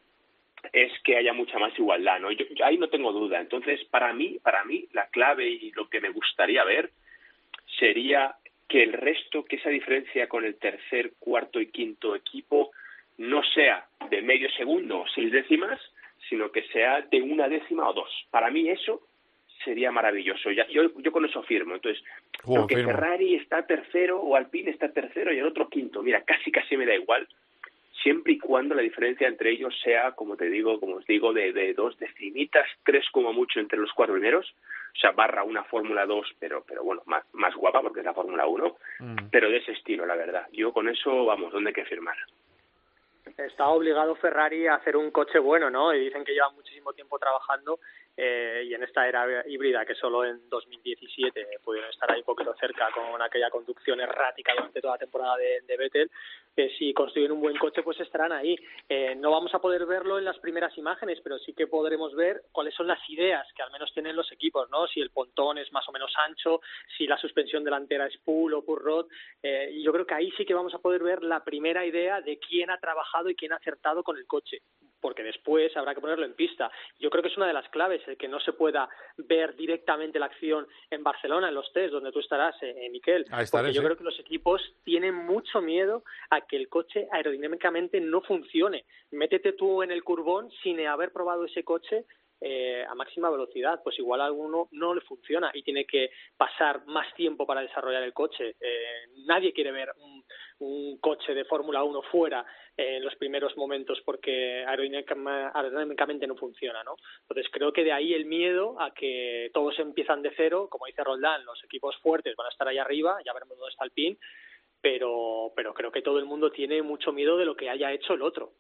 [SPEAKER 18] es que haya mucha más igualdad, ¿no? yo, ahí no tengo duda. Entonces, para mí, para mí, la clave y lo que me gustaría ver sería que el resto, que esa diferencia con el tercer, cuarto y quinto equipo no sea de medio segundo o seis décimas, sino que sea de una décima o dos. Para mí eso sería maravilloso. Ya, yo, yo con eso firmo. Entonces, porque Ferrari está tercero o Alpine está tercero y el otro quinto, mira, casi casi me da igual, siempre y cuando la diferencia entre ellos sea, como te digo, como os digo, de, de dos decimitas, tres como mucho entre los cuatro primeros, o sea, barra una Fórmula 2, pero, pero bueno, más, más guapa porque es la Fórmula 1, mm. pero de ese estilo, la verdad. Yo con eso, vamos, ¿dónde hay que firmar?
[SPEAKER 19] Está obligado Ferrari a hacer un coche bueno, ¿no? Y dicen que lleva muchísimo tiempo trabajando eh, y en esta era híbrida que solo en 2017 pudieron estar ahí un poquito cerca con aquella conducción errática durante toda la temporada de, de Vettel, si construyen un buen coche pues estarán ahí. Eh, no vamos a poder verlo en las primeras imágenes, pero sí que podremos ver cuáles son las ideas que al menos tienen los equipos, ¿no? Si el pontón es más o menos ancho, si la suspensión delantera es pull o pull rod. Eh, yo creo que ahí sí que vamos a poder ver la primera idea de quién ha trabajado y quién ha acertado con el coche porque después habrá que ponerlo en pista. Yo creo que es una de las claves, el que no se pueda ver directamente la acción en Barcelona, en los test, donde tú estarás, eh, Miquel. porque yo creo que los equipos tienen mucho miedo a que el coche aerodinámicamente no funcione. Métete tú en el curbón sin haber probado ese coche eh, a máxima velocidad, pues igual a alguno no le funciona y tiene que pasar más tiempo para desarrollar el coche. Eh, nadie quiere ver un, un coche de Fórmula 1 fuera en los primeros momentos porque aerodinámicamente no funciona, ¿no? Entonces creo que de ahí el miedo a que todos empiezan de cero, como dice Roldán, los equipos fuertes van a estar ahí arriba, ya veremos dónde está el pin, pero, pero creo que todo el mundo tiene mucho miedo de lo que haya hecho el otro.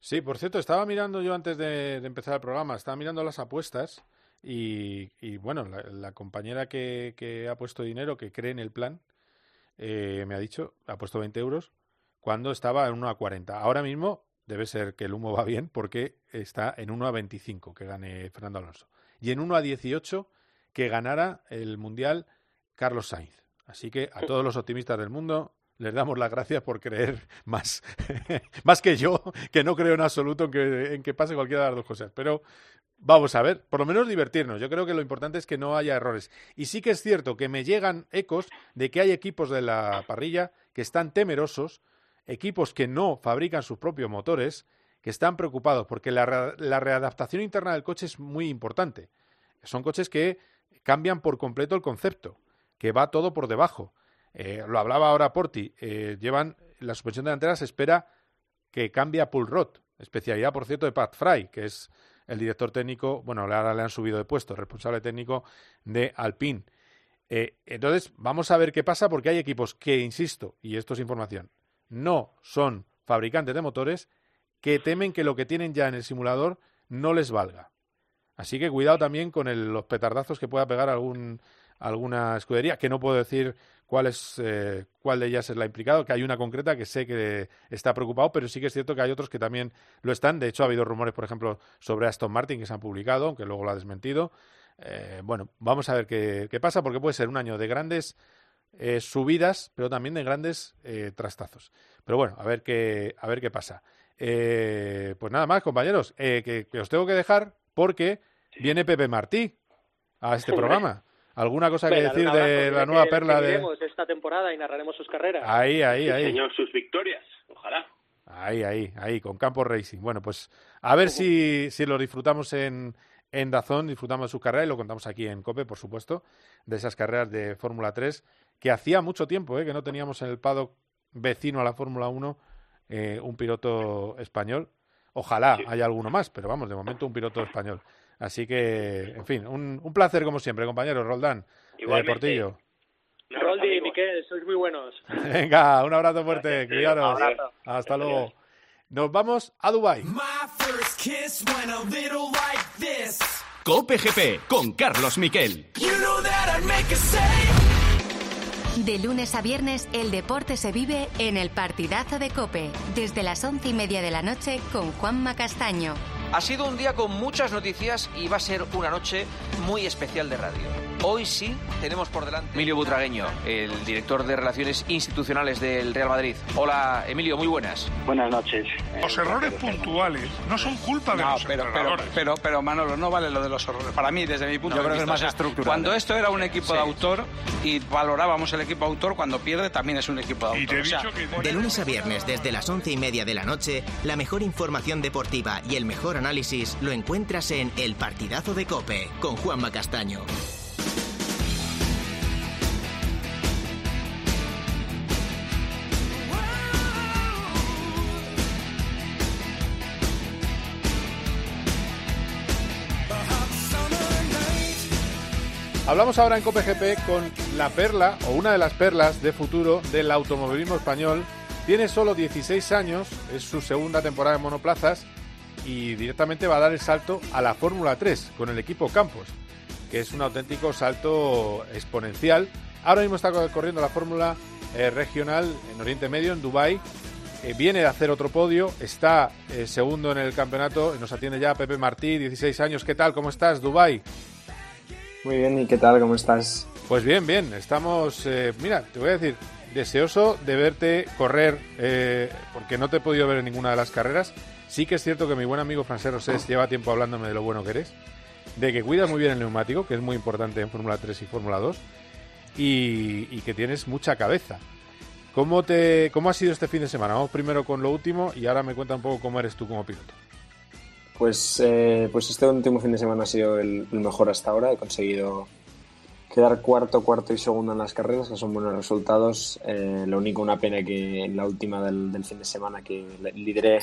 [SPEAKER 2] Sí, por cierto, estaba mirando yo antes de, empezar el programa, estaba mirando las apuestas y, bueno, la, compañera que, que, ha puesto dinero, que cree en el plan, eh, me ha dicho, ha puesto 20 euros cuando estaba en 1 a 40. Ahora mismo debe ser que el humo va bien porque está en 1 a 25 que gane Fernando Alonso. Y en 1 a 18 que ganara el Mundial Carlos Sainz. Así que a todos los optimistas del mundo, les damos las gracias por creer más, más que yo, que no creo en absoluto en que, en que pase cualquiera de las dos cosas. Pero vamos a ver, por lo menos divertirnos. Yo creo que lo importante es que no haya errores. Y sí que es cierto que me llegan ecos de que hay equipos de la parrilla que están temerosos, equipos que no fabrican sus propios motores, que están preocupados, porque la, la readaptación interna del coche es muy importante. Son coches que cambian por completo el concepto, que va todo por debajo. Eh, lo hablaba ahora Porti, eh, llevan la suspensión delantera se espera que cambie a pull rod, especialidad por cierto de Pat Fry, que es el director técnico, bueno, ahora le han subido de puesto, responsable técnico de Alpine. Eh, entonces, vamos a ver qué pasa porque hay equipos que, insisto, y esto es información, no son fabricantes de motores que temen que lo que tienen ya en el simulador no les valga. Así que cuidado también con los petardazos que pueda pegar algún, alguna escudería, que no puedo decir cuál, es, eh, cuál de ellas es la implicada, que hay una concreta que sé que está preocupado, pero sí que es cierto que hay otros que también lo están. De hecho, ha habido rumores, por ejemplo, sobre Aston Martin que se han publicado, aunque luego lo ha desmentido. Eh, bueno, vamos a ver qué, pasa, porque puede ser un año de grandes eh, subidas, pero también de grandes trastazos. Pero bueno, a ver qué, a ver qué pasa. pues nada más, compañeros, que, os tengo que dejar porque viene Pepe Martí a este programa. ¿Alguna cosa que decir de la nueva perla de
[SPEAKER 19] esta temporada y narraremos sus carreras?
[SPEAKER 2] Ahí, ahí, ahí.
[SPEAKER 18] Señor, sus victorias, ojalá.
[SPEAKER 2] Ahí, ahí, ahí, con Campo Racing. Bueno, pues a ver si, si lo disfrutamos en, en Dazón, disfrutamos de su carrera y lo contamos aquí en COPE, por supuesto, de esas carreras de Fórmula 3, que hacía mucho tiempo ¿eh? que no teníamos en el paddock vecino a la Fórmula 1 eh, un piloto español. Ojalá haya alguno más, pero vamos, de momento un piloto español. Así que, en fin, un, un placer como siempre, compañero Roldán, de Portillo.
[SPEAKER 19] Roldi y Miquel, sois muy buenos.
[SPEAKER 2] Venga, un abrazo fuerte, cuidaros. Hasta luego. Nos vamos a Dubai.
[SPEAKER 1] Cope GP con Carlos Miquel.
[SPEAKER 8] De lunes a viernes, el deporte se vive en el partidazo de Cope, desde las once y media de la noche con Juanma Castaño.
[SPEAKER 20] Ha sido un día con muchas noticias y va a ser una noche muy especial de radio. Hoy sí tenemos por delante. Emilio Butragueño, el director de Relaciones Institucionales del Real Madrid. Hola, Emilio, muy buenas.
[SPEAKER 21] Buenas noches.
[SPEAKER 16] Los errores puntuales no son culpa de los
[SPEAKER 21] pero, pero, pero, pero, Manolo, no vale lo de los errores. Para mí, desde mi punto de vista,
[SPEAKER 20] es más estructural.
[SPEAKER 21] Cuando esto era un equipo de autor y valorábamos el equipo autor, cuando pierde también es un equipo de autor.
[SPEAKER 6] De lunes a viernes, desde las once y media de la noche, la mejor información deportiva y el mejor análisis lo encuentras en El Partidazo de Cope con Juanma Castaño.
[SPEAKER 2] Hablamos ahora en COPGP con la perla, o una de las perlas de futuro del automovilismo español. Tiene solo 16 años, es su segunda temporada en monoplazas y directamente va a dar el salto a la Fórmula 3 con el equipo Campos, que es un auténtico salto exponencial. Ahora mismo está corriendo la Fórmula eh, regional en Oriente Medio, en Dubái. Eh, viene de hacer otro podio, está eh, segundo en el campeonato, nos atiende ya Pepe Martí, 16 años. ¿Qué tal? ¿Cómo estás, Dubái?
[SPEAKER 22] Muy bien, ¿y qué tal? ¿Cómo estás?
[SPEAKER 2] Pues bien, bien. Estamos, eh, mira, te voy a decir, deseoso de verte correr, eh, porque no te he podido ver en ninguna de las carreras. Sí que es cierto que mi buen amigo Francés Rosés lleva tiempo hablándome de lo bueno que eres, de que cuidas muy bien el neumático, que es muy importante en Fórmula 3 y Fórmula 2, y, que tienes mucha cabeza. ¿Cómo, te, ¿Cómo ha sido este fin de semana? Vamos primero con lo último y ahora me cuenta un poco cómo eres tú como piloto.
[SPEAKER 22] Pues, eh, pues este último fin de semana ha sido el, mejor hasta ahora. He conseguido quedar cuarto, cuarto y segundo en las carreras, que son buenos resultados. Eh, lo único, una pena que en la última del, fin de semana que lideré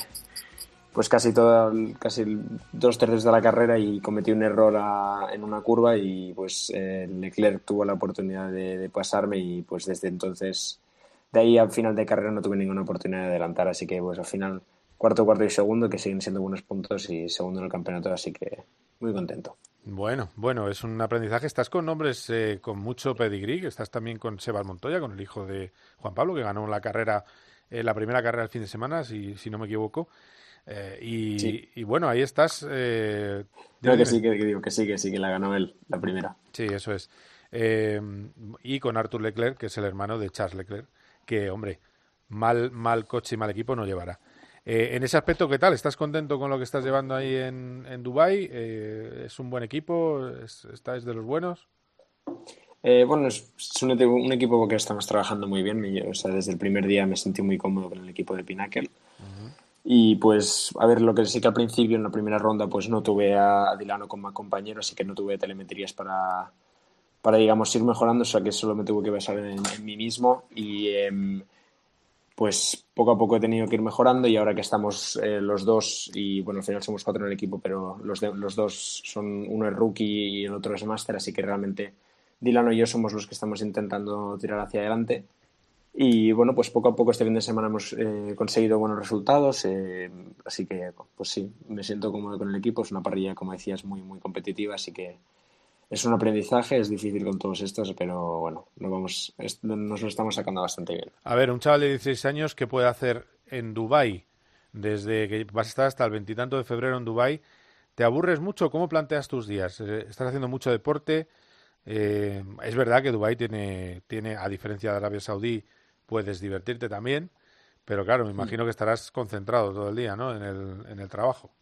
[SPEAKER 22] pues casi todo, casi dos tercios de la carrera y cometí un error en una curva y pues eh, Leclerc tuvo la oportunidad de, de, pasarme y pues desde entonces de ahí al final de carrera no tuve ninguna oportunidad de adelantar así que pues al final cuarto, cuarto y segundo, que siguen siendo buenos puntos y segundo en el campeonato, así que muy contento.
[SPEAKER 2] Bueno, bueno, es un aprendizaje. Estás con nombres eh, con mucho pedigrí, estás también con Sebas Montoya, con el hijo de Juan Pablo, que ganó la carrera, eh, la primera carrera el fin de semana, si, si no me equivoco. Eh, y, bueno, ahí estás.
[SPEAKER 22] Creo que sí, que, digo que sí, que sí, que la ganó él, la primera.
[SPEAKER 2] Sí, eso es. y con Arthur Leclerc, que es el hermano de Charles Leclerc, que, hombre, mal, mal coche y mal equipo no llevará. Eh, en ese aspecto, ¿qué tal? ¿Estás contento con lo que estás llevando ahí en, en Dubái? Eh, ¿Es un buen equipo? ¿Es, ¿Estáis de los buenos?
[SPEAKER 22] Eh, bueno, es, es un, un, equipo que estamos trabajando muy bien. O sea, desde el primer día me sentí muy cómodo con el equipo de Pinnacle. Y pues, a ver, lo que sí que al principio, en la primera ronda, pues no tuve a Dilano como compañero, así que no tuve telemetrías para, para digamos, ir mejorando, o sea que solo me tuve que basar en, en mí mismo. Y eh, pues poco a poco he tenido que ir mejorando y ahora que estamos eh, los dos, y bueno, al final somos cuatro en el equipo, pero los, dos son, uno es rookie y el otro es máster, así que realmente Dilano y yo somos los que estamos intentando tirar hacia adelante. Y bueno, pues poco a poco este fin de semana hemos eh, conseguido buenos resultados, eh, así que pues sí, me siento cómodo con el equipo, es una parrilla, como decías, muy, muy competitiva, así que es un aprendizaje, es difícil con todos estos, pero bueno, lo vamos, nos lo estamos sacando bastante bien.
[SPEAKER 2] A ver, un chaval de 16 años, ¿qué puede hacer en Dubai desde que vas a estar hasta el veintitanto de febrero en Dubai? ¿Te aburres mucho? ¿Cómo planteas tus días? Eh, ¿Estás haciendo mucho deporte? Eh, es verdad que Dubai tiene, tiene, a diferencia de Arabia Saudí, puedes divertirte también, pero claro, me imagino que estarás concentrado todo el día, ¿no? En el, en el trabajo.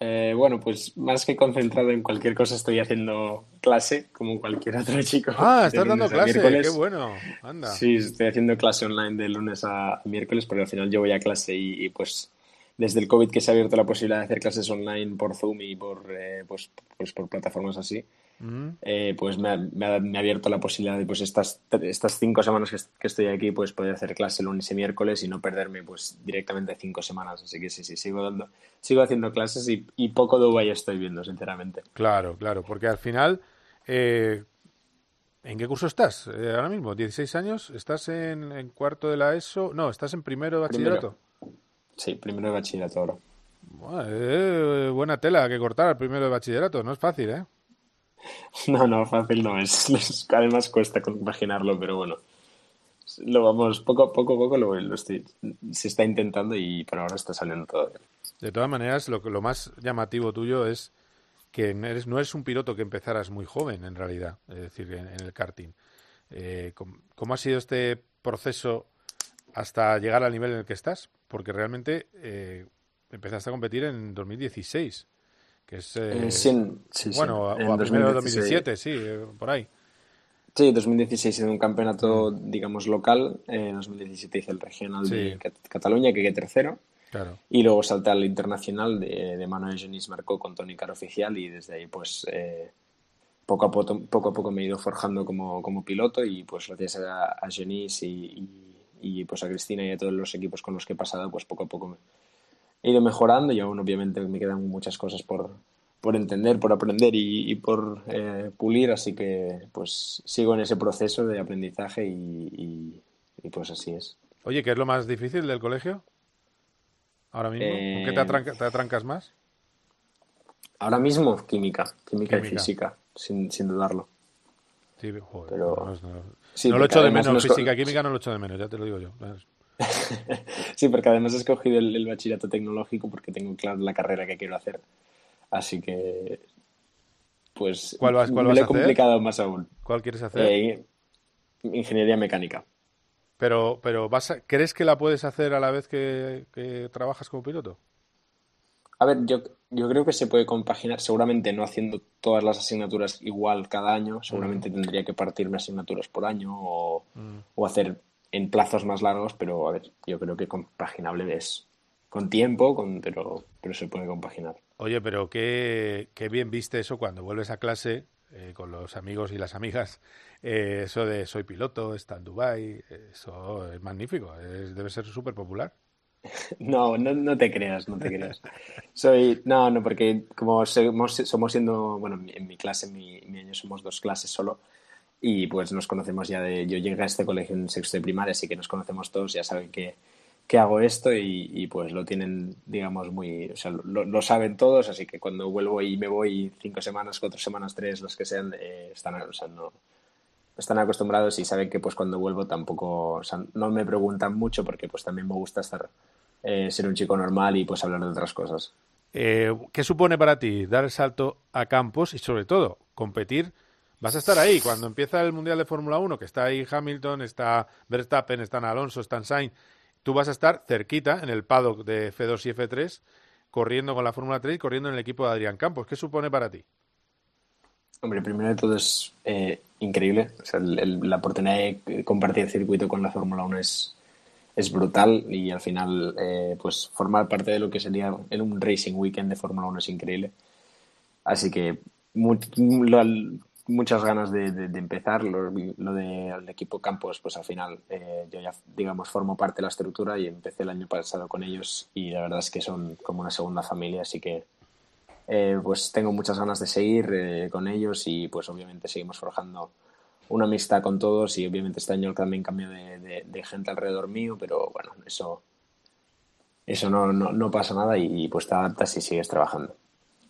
[SPEAKER 22] Eh, bueno, pues más que concentrado en cualquier cosa, estoy haciendo clase, como cualquier otro chico.
[SPEAKER 2] Ah, estás dando clase, qué bueno, anda.
[SPEAKER 22] Sí, estoy haciendo clase online de lunes a miércoles, pero al final yo voy a clase y, y pues desde el COVID que se ha abierto la posibilidad de hacer clases online por Zoom y por, eh, pues, pues por plataformas así, mm. eh, pues me ha, me, ha, me ha, abierto la posibilidad de pues estas, estas cinco semanas que, que, estoy aquí, pues poder hacer clase lunes y miércoles y no perderme pues directamente cinco semanas. Así que sí, sí, sigo dando, sigo haciendo clases y, y poco Dubai estoy viendo, sinceramente.
[SPEAKER 2] Claro, claro, porque al final, eh, ¿en qué curso estás eh, ahora mismo? ¿16 años? ¿Estás en, en, cuarto de la ESO? No, ¿estás en primero de bachillerato?
[SPEAKER 22] Primero. Sí, primero de bachillerato ahora.
[SPEAKER 2] Bueno, eh, buena tela que cortar al primero de bachillerato, no es fácil, ¿eh?
[SPEAKER 22] No, no, fácil no es. Además cuesta compaginarlo, pero bueno. Lo vamos, poco a poco, poco lo, lo estoy, se está intentando y por ahora está saliendo todo.
[SPEAKER 2] De todas maneras, lo, lo más llamativo tuyo es que no eres un piloto que empezaras muy joven, en realidad, es decir, en, el karting. Eh, ¿cómo, ¿Cómo ha sido este proceso hasta llegar al nivel en el que estás? Porque realmente eh, empezaste a competir en 2016, que es...
[SPEAKER 22] Eh, sí, sí,
[SPEAKER 2] bueno,
[SPEAKER 22] sí.
[SPEAKER 2] o a primero de 2017, sí, eh, por ahí.
[SPEAKER 22] Sí, 2016 en un campeonato, digamos, local. En 2017 hice el regional sí. de Cataluña, que quedé tercero.
[SPEAKER 2] Claro.
[SPEAKER 22] Y luego salté al internacional de, de Manuel Genís Marcó con Tony Car oficial y desde ahí, pues, eh, poco, a poco, poco a poco me he ido forjando como, como piloto y, pues, gracias a, a Genís y, y y pues a Cristina y a todos los equipos con los que he pasado, pues poco a poco he ido mejorando y aún obviamente me quedan muchas cosas por, por entender, por aprender y, y por eh, pulir, así que pues sigo en ese proceso de aprendizaje y, y, y, pues así es.
[SPEAKER 2] Oye, ¿qué es lo más difícil del colegio? Ahora mismo, eh, ¿con qué te, atranca, te, atrancas más?
[SPEAKER 22] Ahora mismo, química, química, química. y física, sin, sin dudarlo.
[SPEAKER 2] Sí, joder, Pero... no, no, Sí, no lo echo de menos, no física, química no lo echo de menos, ya te lo digo yo.
[SPEAKER 22] sí, porque además he escogido el, el, bachillerato tecnológico porque tengo claro la carrera que quiero hacer. Así que, pues,
[SPEAKER 2] ¿Cuál vas, cuál
[SPEAKER 22] me
[SPEAKER 2] vas
[SPEAKER 22] lo he
[SPEAKER 2] a hacer?
[SPEAKER 22] complicado más aún.
[SPEAKER 2] ¿Cuál quieres hacer?
[SPEAKER 22] Eh, ingeniería mecánica.
[SPEAKER 2] Pero, pero vas a, ¿crees que la puedes hacer a la vez que, que trabajas como piloto?
[SPEAKER 22] A ver, yo, yo creo que se puede compaginar, seguramente no haciendo todas las asignaturas igual cada año, seguramente mm. tendría que partirme asignaturas por año o, mm. o, hacer en plazos más largos, pero a ver, yo creo que compaginable es con tiempo, con, pero, pero se puede compaginar.
[SPEAKER 2] Oye, pero qué, qué bien viste eso cuando vuelves a clase eh, con los amigos y las amigas, eh, eso de soy piloto, está en Dubai, eso es magnífico, es, debe ser súper popular.
[SPEAKER 22] No, no, no te creas, no te creas. Soy, no, no, porque como somos, somos siendo, bueno, en mi clase, en mi, en mi, año somos dos clases solo y pues nos conocemos ya de, yo llegué a este colegio en sexto de primaria, así que nos conocemos todos, ya saben que, que hago esto y, y, pues lo tienen, digamos, muy, o sea, lo, lo, saben todos, así que cuando vuelvo y me voy cinco semanas, cuatro semanas, tres, las que sean, eh, están, o sea, no, están acostumbrados y saben que pues cuando vuelvo tampoco, o sea, no me preguntan mucho porque pues también me gusta estar eh, ser un chico normal y pues hablar de otras cosas.
[SPEAKER 2] Eh, ¿Qué supone para ti dar el salto a campos y sobre todo competir vas a estar ahí cuando empieza el Mundial de Fórmula 1, que está ahí Hamilton, está Verstappen, están Alonso, están Sainz, tú vas a estar cerquita en el paddock de F2 y F3, corriendo con la Fórmula 3 y corriendo en el equipo de Adrián Campos. ¿Qué supone para ti?
[SPEAKER 22] Hombre, primero de todo es eh, increíble. El- el- la oportunidad de compartir circuito con la Fórmula 1 es, es brutal y al final, eh, pues formar parte de lo que sería en un Racing Weekend de Fórmula 1 es increíble. Así que mu- lo- muchas ganas de, empezar. Lo, lo del equipo Campos, pues al final eh, yo ya, digamos, formo parte de la estructura y empecé el año pasado con ellos y la verdad es que son como una segunda familia, así que eh, pues tengo muchas ganas de seguir eh, con ellos y pues obviamente seguimos forjando una amistad con todos y obviamente este año también cambio de, gente alrededor mío, pero bueno, eso, eso no, no, no pasa nada y pues te adaptas y sigues trabajando.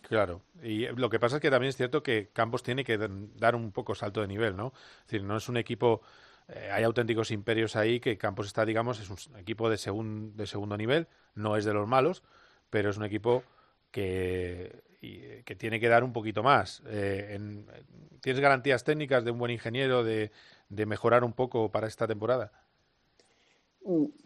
[SPEAKER 2] Claro, y lo que pasa es que también es cierto que Campos tiene que dar un poco salto de nivel, ¿no? Es decir, no es un equipo, eh, hay auténticos imperios ahí que Campos está, digamos, es un equipo de, de segundo nivel, no es de los malos, pero es un equipo que, y- que tiene que dar un poquito más. Eh, en- ¿Tienes garantías técnicas de un buen ingeniero de, de mejorar un poco para esta temporada?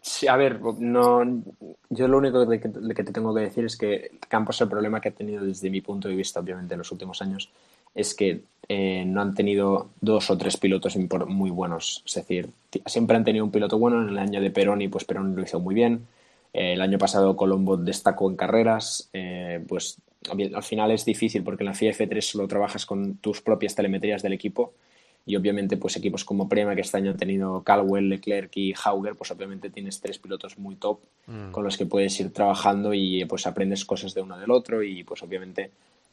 [SPEAKER 22] Sí, a ver, no, yo lo único que, que te tengo que decir es que Campos el problema que ha tenido desde mi punto de vista, obviamente, en los últimos años, es que eh, no han tenido dos o tres pilotos muy buenos. Es decir, siempre han tenido un piloto bueno. En el año de Peroni, pues Peroni lo hizo muy bien. Eh, el año pasado Colombo destacó en carreras. eh, pues al al final es difícil porque en la FIA F3 solo trabajas con tus propias telemetrías del equipo y obviamente pues equipos como Prema que este año han tenido Caldwell, Leclerc y Hauger, pues obviamente tienes tres pilotos muy top
[SPEAKER 2] Mm.
[SPEAKER 22] con los que puedes ir trabajando y pues aprendes cosas de uno del otro y pues obviamente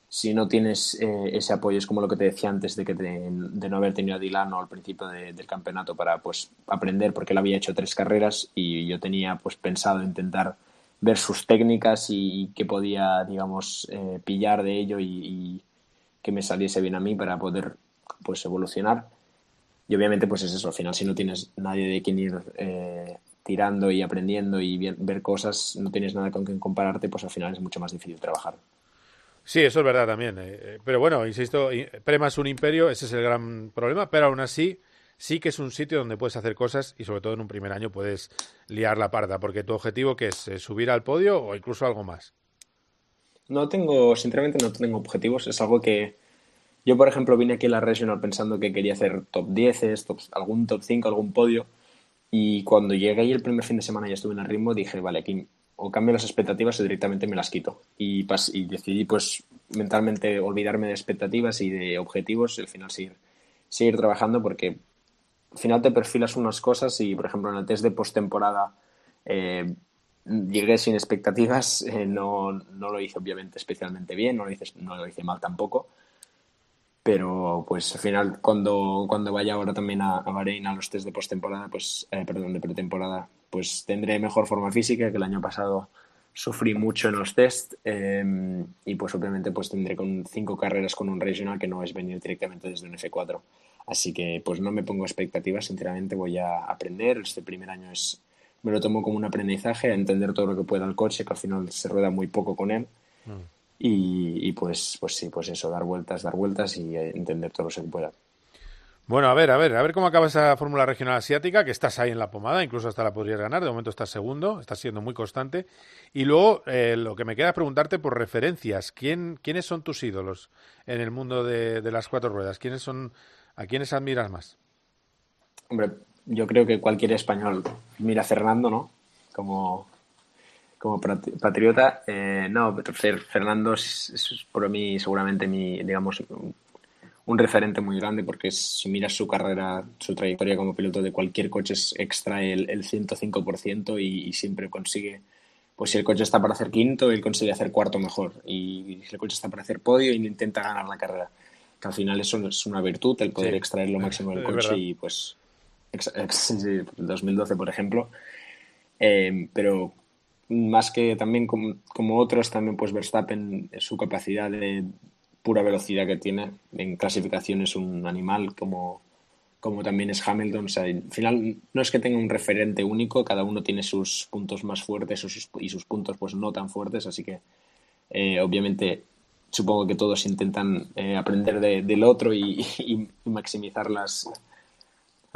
[SPEAKER 22] si no tienes eh, ese apoyo es como lo que te decía antes de que te- de no haber tenido a Dilano al principio de- del campeonato para pues aprender porque él había hecho tres carreras y yo tenía pues pensado intentar ver sus técnicas y, y qué podía digamos eh, pillar de ello y, y que me saliese bien a mí para poder pues evolucionar y obviamente pues es eso al final si no tienes nadie de quien ir eh, tirando y aprendiendo y bien- ver cosas no tienes nada con quien compararte pues al final es mucho más difícil trabajar
[SPEAKER 2] Sí, eso es verdad también. eh, eh, pero bueno, insisto, Prema es un imperio, ese es el gran problema, pero aún así sí que es un sitio donde puedes hacer cosas y sobre todo en un primer año puedes liar la parda, porque tu objetivo que es subir al podio o incluso algo más.
[SPEAKER 22] No tengo, sinceramente no tengo objetivos. Es algo que yo, por ejemplo, vine aquí a la Regional pensando que quería hacer top 10, top, algún top 5, algún podio. Y cuando llegué ahí el primer fin de semana y estuve en el ritmo, dije, vale, aquí o cambio las expectativas o directamente me las quito. Y, pas- y decidí, pues, mentalmente olvidarme de expectativas y de objetivos y al final seguir, seguir trabajando porque al final te perfilas unas cosas y, por ejemplo, en el test de postemporada eh, llegué sin expectativas, eh, no, no lo hice obviamente especialmente bien, no lo hice, no lo hice mal tampoco, pero pues al final cuando, cuando vaya ahora también a, a Bahrein a los test de postemporada, pues, eh, perdón, de pretemporada, pues tendré mejor forma física que el año pasado sufrí mucho en los test eh, y pues obviamente pues tendré con cinco carreras con un regional que no es venir directamente desde un F4. Así que pues no me pongo expectativas, sinceramente voy a aprender. Este primer año es me lo tomo como un aprendizaje, a entender todo lo que pueda el coche, que al final se rueda muy poco con él. Y, y, pues, pues sí, pues eso, dar vueltas, dar vueltas y eh, entender todo lo que pueda.
[SPEAKER 2] Bueno, a ver, a ver, a ver cómo acaba esa Fórmula Regional Asiática, que estás ahí en la pomada, incluso hasta la podrías ganar, de momento estás segundo, estás siendo muy constante. Y luego, eh, lo que me queda es preguntarte por referencias, ¿quién, ¿quiénes son tus ídolos en el mundo de, de las cuatro ruedas? ¿Quiénes son, ¿A quiénes admiras más?
[SPEAKER 22] Hombre, yo creo que cualquier español mira a Fernando, ¿no? Como, como patri- patriota. Eh, no, Fernando es, es por mí seguramente mi, digamos, un, referente muy grande porque si miras su carrera, su trayectoria como piloto de cualquier coche es extrae el, el 105% y, y siempre consigue, pues si el coche está para hacer quinto, él consigue hacer cuarto mejor y si el coche está para hacer podio, él intenta ganar la carrera. Que al final eso es una virtud, el poder
[SPEAKER 2] Sí.
[SPEAKER 22] extraer lo máximo del coche
[SPEAKER 2] verdad.
[SPEAKER 22] y pues ex- ex- sí, 2012 por ejemplo Eh, pero más que también como, otros también pues Verstappen su capacidad de pura velocidad que tiene en clasificación es un animal como como también es Hamilton. Al final no es que tenga un referente único cada uno tiene sus puntos más fuertes y sus puntos pues no tan fuertes así que eh, obviamente supongo que todos intentan eh, aprender de- del otro y maximizar las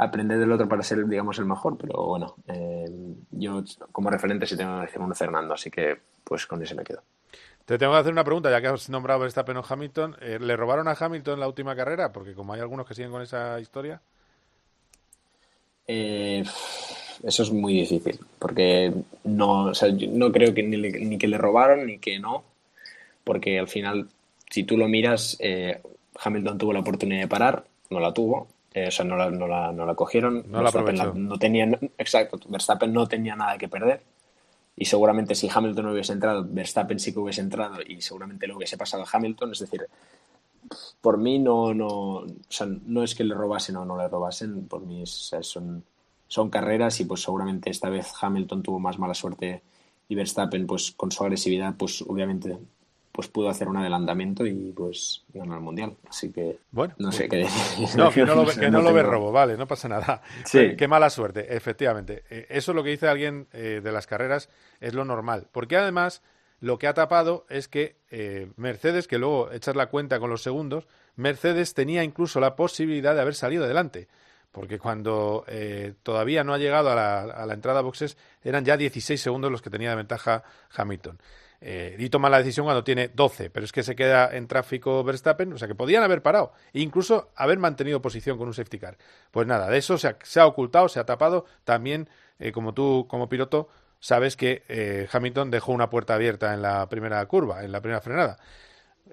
[SPEAKER 22] aprender del otro para ser digamos el mejor pero bueno eh, yo como referente sí tengo que decir uno Fernando así que pues con ese me quedo
[SPEAKER 2] Te tengo que hacer una pregunta, ya que has nombrado Verstappen o Hamilton. Eh, ¿Le robaron a Hamilton la última carrera? Porque como hay algunos que siguen con esa historia.
[SPEAKER 22] Eh, eso es muy difícil, porque no, o sea, yo no creo que ni, le- ni que le robaron ni que no, porque al final, si tú lo miras, Hamilton tuvo la oportunidad de parar, no la tuvo, eh, o sea, no la, no la, no la cogieron,
[SPEAKER 2] No la
[SPEAKER 22] Verstappen no tenía, exacto, Verstappen no tenía nada que perder, y seguramente si Hamilton no hubiese entrado, Verstappen sí que hubiese entrado y seguramente lo hubiese pasado a Hamilton, es decir, por mí no, no, o sea, no es que le robasen o no le robasen, por mí es- o sea, son, son carreras y pues seguramente esta vez Hamilton tuvo más mala suerte y Verstappen pues con su agresividad pues obviamente pues pudo hacer un adelantamiento y pues ganó el mundial, así que
[SPEAKER 2] Bueno,
[SPEAKER 22] no sé qué decir.
[SPEAKER 2] No, que no lo, ve- que no lo ve robo, vale, no pasa nada.
[SPEAKER 22] Sí.
[SPEAKER 2] Qué- Qué mala suerte, efectivamente. Eh, Eso es lo que dice alguien eh, de las carreras, es lo normal. Porque además, lo que ha tapado es que eh, Mercedes, que luego echas la cuenta con los segundos, Mercedes tenía incluso la posibilidad de haber salido adelante. Porque cuando eh, todavía no ha llegado a la, a la entrada a boxes, eran ya 16 segundos los que tenía de ventaja Hamilton. Eh, y toma la decisión cuando tiene 12, pero es que se queda en tráfico Verstappen, o sea que podían haber parado, e incluso haber mantenido posición con un safety car. Pues nada, de eso se ha, ocultado, se ha tapado. También, eh, como tú, como piloto, sabes que eh, Hamilton dejó una puerta abierta en la primera curva, en la primera frenada.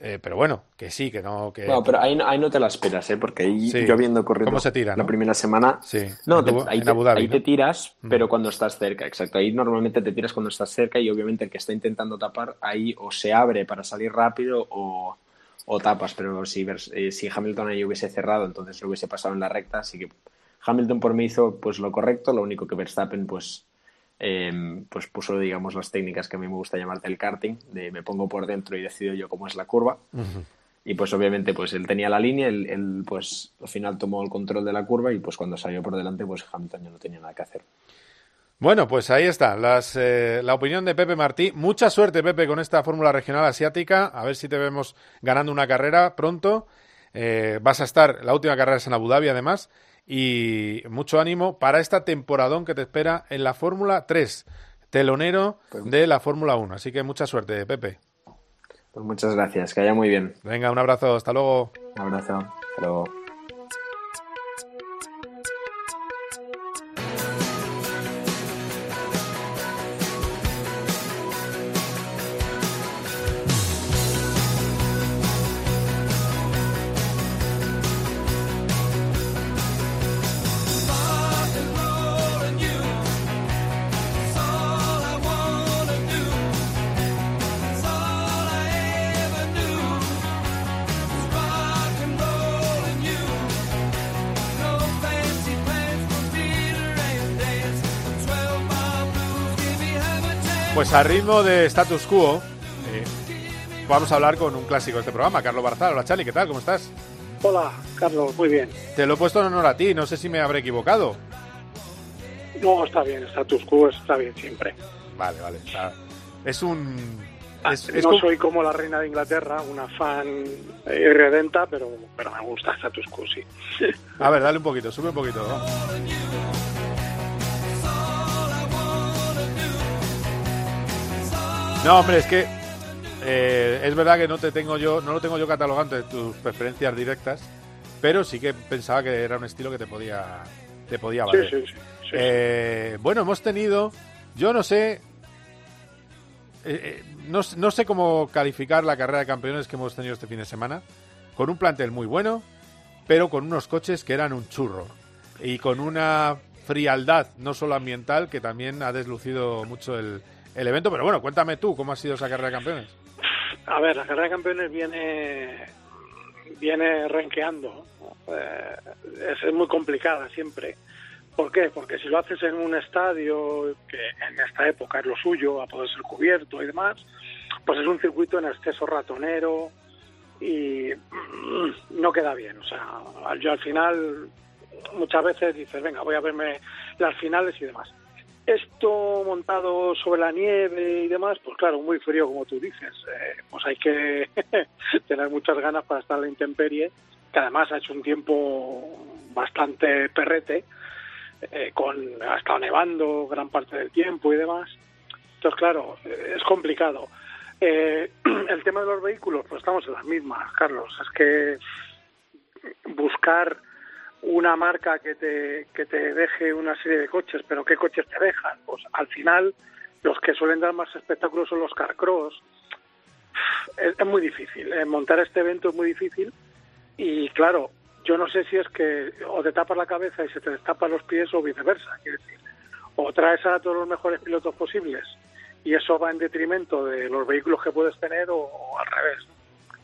[SPEAKER 2] Eh, pero bueno, que sí, que no, que
[SPEAKER 22] No, pero ahí, no- ahí no te la esperas, ¿eh? Porque ahí
[SPEAKER 2] Sí.
[SPEAKER 22] yo viendo corriendo
[SPEAKER 2] ¿Cómo se tira,
[SPEAKER 22] la
[SPEAKER 2] no?
[SPEAKER 22] primera semana...
[SPEAKER 2] Sí,
[SPEAKER 22] No, te- ahí, te,
[SPEAKER 2] Dhabi,
[SPEAKER 22] ahí
[SPEAKER 2] ¿no?
[SPEAKER 22] te tiras,
[SPEAKER 2] Mm.
[SPEAKER 22] pero cuando estás cerca, exacto. Ahí normalmente te tiras cuando estás cerca y obviamente el que está intentando tapar, ahí o se abre para salir rápido o, o tapas. Pero si, eh, si Hamilton ahí hubiese cerrado, entonces lo hubiese pasado en la recta. Así que Hamilton por mí hizo pues lo correcto, lo único que Verstappen pues eh, pues puso digamos las técnicas que a mí me gusta llamar del karting, de me pongo por dentro y decido yo cómo es la curva. Y pues obviamente pues él tenía la línea, él, él, pues al final tomó el control de la curva y pues cuando salió por delante pues Hamilton ya no tenía nada que hacer.
[SPEAKER 2] Bueno, pues ahí está, las, eh, la opinión de Pepe Martí. Mucha suerte, Pepe, con esta Fórmula Regional Asiática. A ver si te vemos ganando una carrera pronto. Eh, vas a estar, la última carrera es en Abu Dhabi, además. Y mucho ánimo para esta temporadón que te espera en la Fórmula 3, telonero de la Fórmula 1. Así que mucha suerte, Pepe.
[SPEAKER 22] Pues muchas gracias, que haya muy bien.
[SPEAKER 2] Venga, un abrazo, hasta luego.
[SPEAKER 22] Un abrazo, hasta luego.
[SPEAKER 2] Pues a ritmo de status quo, eh, vamos a hablar con un clásico de este programa, Carlos Barzal. Hola, Chali, ¿qué tal? ¿Cómo estás?
[SPEAKER 23] Hola, Carlos, muy bien.
[SPEAKER 2] Te lo he puesto en honor a ti, no sé si me habré equivocado.
[SPEAKER 23] No, está bien, status quo está bien siempre.
[SPEAKER 2] Vale, vale. está- Es un... Es, es
[SPEAKER 23] Ah, no
[SPEAKER 2] como-
[SPEAKER 23] soy como la reina de Inglaterra, una fan eh, irredenta, pero, pero me gusta status quo, sí.
[SPEAKER 2] A ver, dale un poquito, sube un poquito. ¿no? No, hombre, es que eh, es verdad que no te tengo yo, no lo tengo yo catalogando de tus preferencias directas, pero sí que pensaba que era un estilo que te podía, te podía valer.
[SPEAKER 23] sí, sí, sí.
[SPEAKER 2] Eh, bueno, hemos tenido, yo no sé, eh, eh, no, no sé cómo calificar la carrera de campeones que hemos tenido este fin de semana, con un plantel muy bueno, pero con unos coches que eran un churro y con una frialdad no solo ambiental que también ha deslucido mucho el, el evento. Pero bueno, cuéntame tú cómo ha sido esa carrera de campeones.
[SPEAKER 23] A ver, la carrera de campeones viene viene renqueando. Eh, es, es muy complicada siempre. ¿Por qué? Porque si lo haces en un estadio que en esta época es lo suyo, a poder ser cubierto y demás, pues es un circuito en exceso ratonero y mm, no queda bien. O sea, yo al final muchas veces dices, venga, voy a verme las finales y demás. Esto montado sobre la nieve y demás, pues claro, muy frío como tú dices. Eh, pues hay que tener muchas ganas para estar en la intemperie, que además ha hecho un tiempo bastante perrete, eh, con ha estado nevando gran parte del tiempo y demás. Entonces, claro, eh, es complicado. El tema de los vehículos, pues estamos en las mismas, Carlos. Es que buscar una marca que te, que te deje una serie de coches, pero ¿qué coches te dejan? Pues al final los que suelen dar más espectáculos son los carcross. Es, muy difícil, eh, montar este evento es muy difícil y claro, yo no sé si es que o te tapas la cabeza y se te destapan los pies o viceversa, quiero decir, o traes a todos los mejores pilotos posibles y eso va en detrimento de los vehículos que puedes tener o al revés.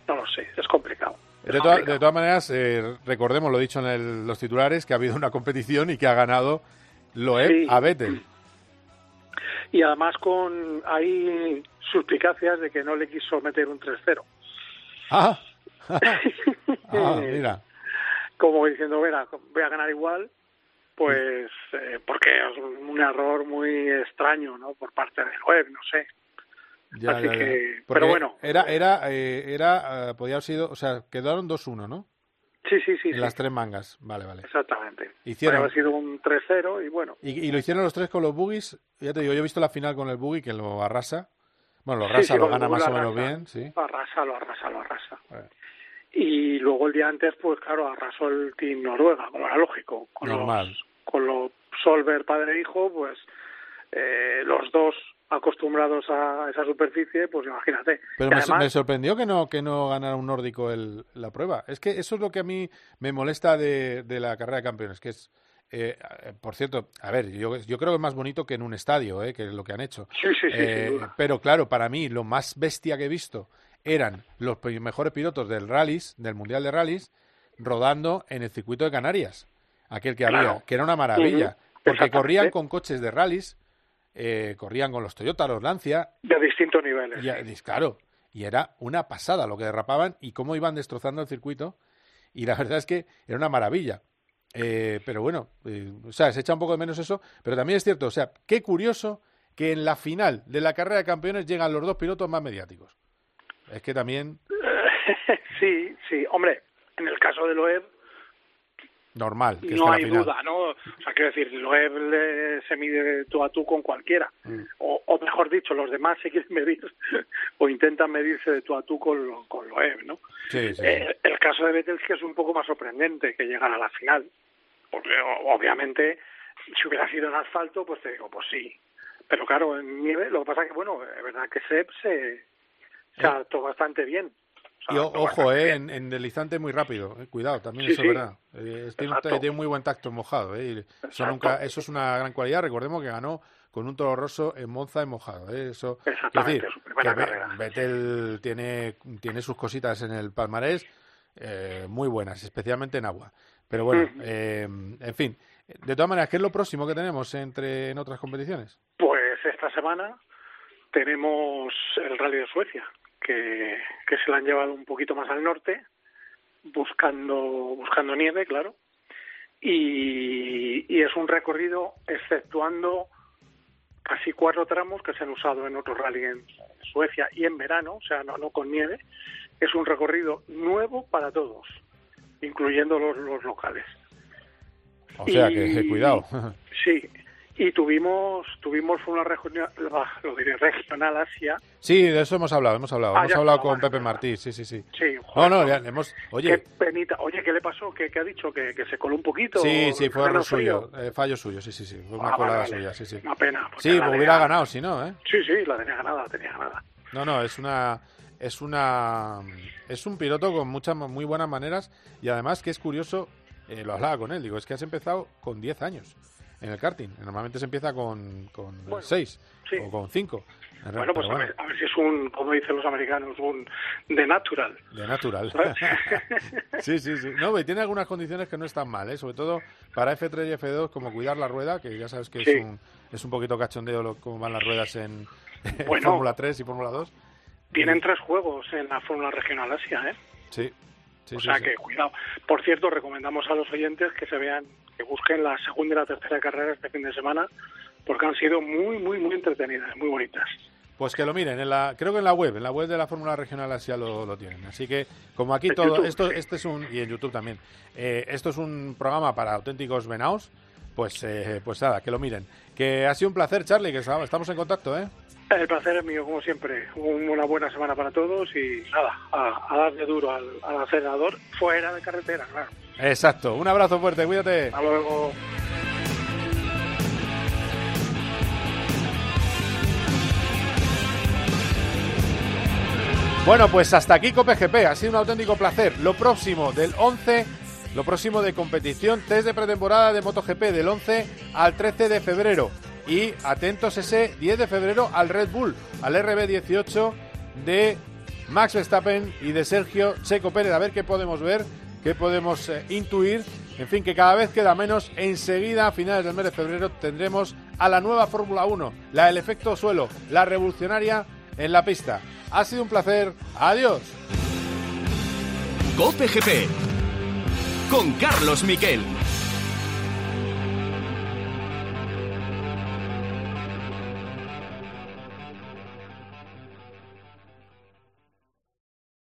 [SPEAKER 23] No lo sé, es complicado.
[SPEAKER 2] De, toda- de todas maneras, eh, recordemos lo dicho en el- los titulares, que ha habido una competición y que ha ganado Loeb
[SPEAKER 23] Sí.
[SPEAKER 2] a Vettel.
[SPEAKER 23] Y además con hay suspicacias de que no le quiso meter un 3-0.
[SPEAKER 2] Ah, Ah, mira.
[SPEAKER 23] Como diciendo, verá, voy a ganar igual, pues eh, porque es un error muy extraño, ¿no? Por parte del web, no sé.
[SPEAKER 2] Ya,
[SPEAKER 23] Así
[SPEAKER 2] ya, ya.
[SPEAKER 23] que-
[SPEAKER 2] Porque
[SPEAKER 23] pero bueno.
[SPEAKER 2] Era, era, eh, era, eh, podía haber sido, o sea, quedaron 2-1, ¿no?
[SPEAKER 23] Sí, sí, sí.
[SPEAKER 2] En
[SPEAKER 23] sí.
[SPEAKER 2] las tres mangas. Vale, vale.
[SPEAKER 23] Exactamente.
[SPEAKER 2] Hicieron-
[SPEAKER 23] Podría haber sido un 3-0 y bueno.
[SPEAKER 2] Y, y lo hicieron los tres con los buggies. Ya te digo, yo he visto la final con el buggy que lo arrasa. Bueno, lo arrasa,
[SPEAKER 23] sí,
[SPEAKER 2] lo gana más o menos
[SPEAKER 23] arrasa.
[SPEAKER 2] bien, sí.
[SPEAKER 23] Lo arrasa, lo arrasa, lo arrasa. Y luego el día antes, pues claro, arrasó el Team Noruega, como era lógico. Con
[SPEAKER 2] Normal.
[SPEAKER 23] Los, con los Solver padre e hijo, pues eh, los dos acostumbrados a esa superficie, pues imagínate.
[SPEAKER 2] Pero me,
[SPEAKER 23] además-
[SPEAKER 2] me sorprendió que no, que no ganara un nórdico el, la prueba. Es que eso es lo que a mí me molesta de, de la carrera de campeones, que es, eh, por cierto, a ver, yo, yo creo que es más bonito que en un estadio, eh, que es lo que han hecho.
[SPEAKER 23] Sí, sí, sí,
[SPEAKER 2] Eh, pero claro, para mí lo más bestia que he visto eran los mejores pilotos del rallies, del Mundial de Rallies, rodando en el circuito de Canarias, aquel que
[SPEAKER 23] Claro.
[SPEAKER 2] había, que era una maravilla, porque corrían con coches de rallies, eh, corrían con los Toyota, los Lancia,
[SPEAKER 23] de distintos niveles.
[SPEAKER 2] y, claro, y era una pasada lo que derrapaban y cómo iban destrozando el circuito. Y la verdad es que era una maravilla. Eh, pero bueno, eh, o sea, se echa un poco de menos eso, pero también es cierto, o sea, qué curioso que en la final de la carrera de campeones llegan los dos pilotos más mediáticos. Es que también
[SPEAKER 23] sí, sí. Hombre, en el caso de Loeb,
[SPEAKER 2] normal que
[SPEAKER 23] no
[SPEAKER 2] la
[SPEAKER 23] hay duda, ¿no? O sea, quiero decir, Loeb se mide de tú a tú con cualquiera.
[SPEAKER 2] Mm.
[SPEAKER 23] O, o mejor dicho, los demás se quieren medir o intentan medirse de tú a tú con, lo- con Loeb, ¿no?
[SPEAKER 2] Sí, sí.
[SPEAKER 23] Eh, el caso de sí que es un poco más sorprendente que llegar a la final. Porque obviamente, si hubiera sido en asfalto, pues te digo, pues sí. Pero claro, en nieve, lo que pasa es que, bueno, es verdad que Sepp se, se adaptó bastante bien.
[SPEAKER 2] Y ojo, eh, en, en deslizante muy rápido, eh, cuidado, también
[SPEAKER 23] Sí,
[SPEAKER 2] eso
[SPEAKER 23] sí.
[SPEAKER 2] es verdad. Eh, tiene,
[SPEAKER 23] Exacto.
[SPEAKER 2] tiene muy buen tacto en mojado, eh, y eso,
[SPEAKER 23] Exacto.
[SPEAKER 2] nunca, eso es una gran cualidad. Recordemos que ganó con un toro rosso en Monza en mojado. Eso,
[SPEAKER 23] Exactamente,
[SPEAKER 2] decir,
[SPEAKER 23] su primera
[SPEAKER 2] que. Vettel tiene, tiene sus cositas en el palmarés eh, muy buenas, especialmente en agua. Pero bueno, en fin, de todas maneras, ¿qué es lo próximo que tenemos entre en otras competiciones?
[SPEAKER 23] Pues esta semana tenemos el Rally de Suecia, que, que se la han llevado un poquito más al norte, buscando, buscando nieve, claro. Y, y es un recorrido exceptuando casi cuatro tramos que se han usado en otros rally en Suecia y en verano, o sea, no, no con nieve. Es un recorrido nuevo para todos, incluyendo los, los locales.
[SPEAKER 2] O sea, que cuidado.
[SPEAKER 23] Sí, y tuvimos tuvimos una regional, lo diré, regional Asia.
[SPEAKER 2] Sí, de eso hemos hablado, hemos hablado.
[SPEAKER 23] Ah,
[SPEAKER 2] hemos hablado con Pepe Martí, sí, sí, sí.
[SPEAKER 23] Sí, joder,
[SPEAKER 2] no,
[SPEAKER 23] no.
[SPEAKER 2] ya hemos...
[SPEAKER 23] Qué
[SPEAKER 2] Oye,
[SPEAKER 23] penita. Oye, ¿qué le pasó? ¿Qué, qué ha dicho? ¿Que, que se coló un poquito?
[SPEAKER 2] sí, sí, fue error suyo, eh, fallo suyo, sí, sí, sí. Fue una
[SPEAKER 23] Ah,
[SPEAKER 2] colada
[SPEAKER 23] vale,
[SPEAKER 2] suya, sí, sí.
[SPEAKER 23] Una pena.
[SPEAKER 2] Sí,
[SPEAKER 23] la
[SPEAKER 2] hubiera
[SPEAKER 23] tenía-
[SPEAKER 2] ganado, si no, ¿eh?
[SPEAKER 23] Sí, sí, la tenía ganada, la tenía ganada.
[SPEAKER 2] No, no, es una es una es un piloto con muchas muy buenas maneras y además que es curioso, eh, lo hablaba con él, digo, es que has empezado con 10 años en el karting. Normalmente se empieza con con 6
[SPEAKER 23] sí.
[SPEAKER 2] o con 5.
[SPEAKER 23] Bueno, pues a ver, a ver si es un, como dicen los americanos, un de natural.
[SPEAKER 2] De natural. Sí, sí, sí. No, y tiene algunas condiciones que no están mal, ¿eh? sobre todo para F3 y F2, como cuidar la rueda, que ya sabes que
[SPEAKER 23] Sí.
[SPEAKER 2] es, un, es un poquito cachondeo lo, cómo van las ruedas en, en
[SPEAKER 23] Bueno.
[SPEAKER 2] Fórmula 3 y Fórmula 2.
[SPEAKER 23] Tienen tres juegos en la Fórmula Regional Asia, ¿eh?
[SPEAKER 2] Sí. sí
[SPEAKER 23] o
[SPEAKER 2] sí,
[SPEAKER 23] sea que cuidado. Por cierto, recomendamos a los oyentes que se vean, que busquen la segunda y la tercera carrera este fin de semana, porque han sido muy, muy, muy entretenidas, muy bonitas.
[SPEAKER 2] Pues que lo miren, en la, creo que en la web, en la web de la Fórmula Regional así ya lo, lo tienen. Así que, como aquí todo, esto, este es un, y en YouTube también, eh, esto es un programa para auténticos venaos, pues, eh, pues nada, que lo miren. Que ha sido un placer, Charlie, que estamos en contacto, ¿eh?
[SPEAKER 23] El placer es mío, como siempre. Una buena semana para todos y nada, a, darle duro al, al acelerador fuera de carretera, claro.
[SPEAKER 2] Exacto. Un abrazo fuerte, cuídate.
[SPEAKER 23] Hasta luego.
[SPEAKER 2] Bueno, pues hasta aquí COPGP. Ha sido un auténtico placer. Lo próximo del 11, lo próximo de competición, test de pretemporada de MotoGP del 11 al 13 de febrero. Y atentos ese 10 de febrero al Red Bull, al RB18 de Max Verstappen y de Sergio Checo Pérez. A ver qué podemos ver, qué podemos eh, intuir. En fin, que cada vez queda menos. Enseguida, a finales del mes de febrero, tendremos a la nueva Fórmula 1, la del efecto suelo, la revolucionaria en la pista. Ha sido un placer. Adiós.
[SPEAKER 1] Cope con Carlos Miquel.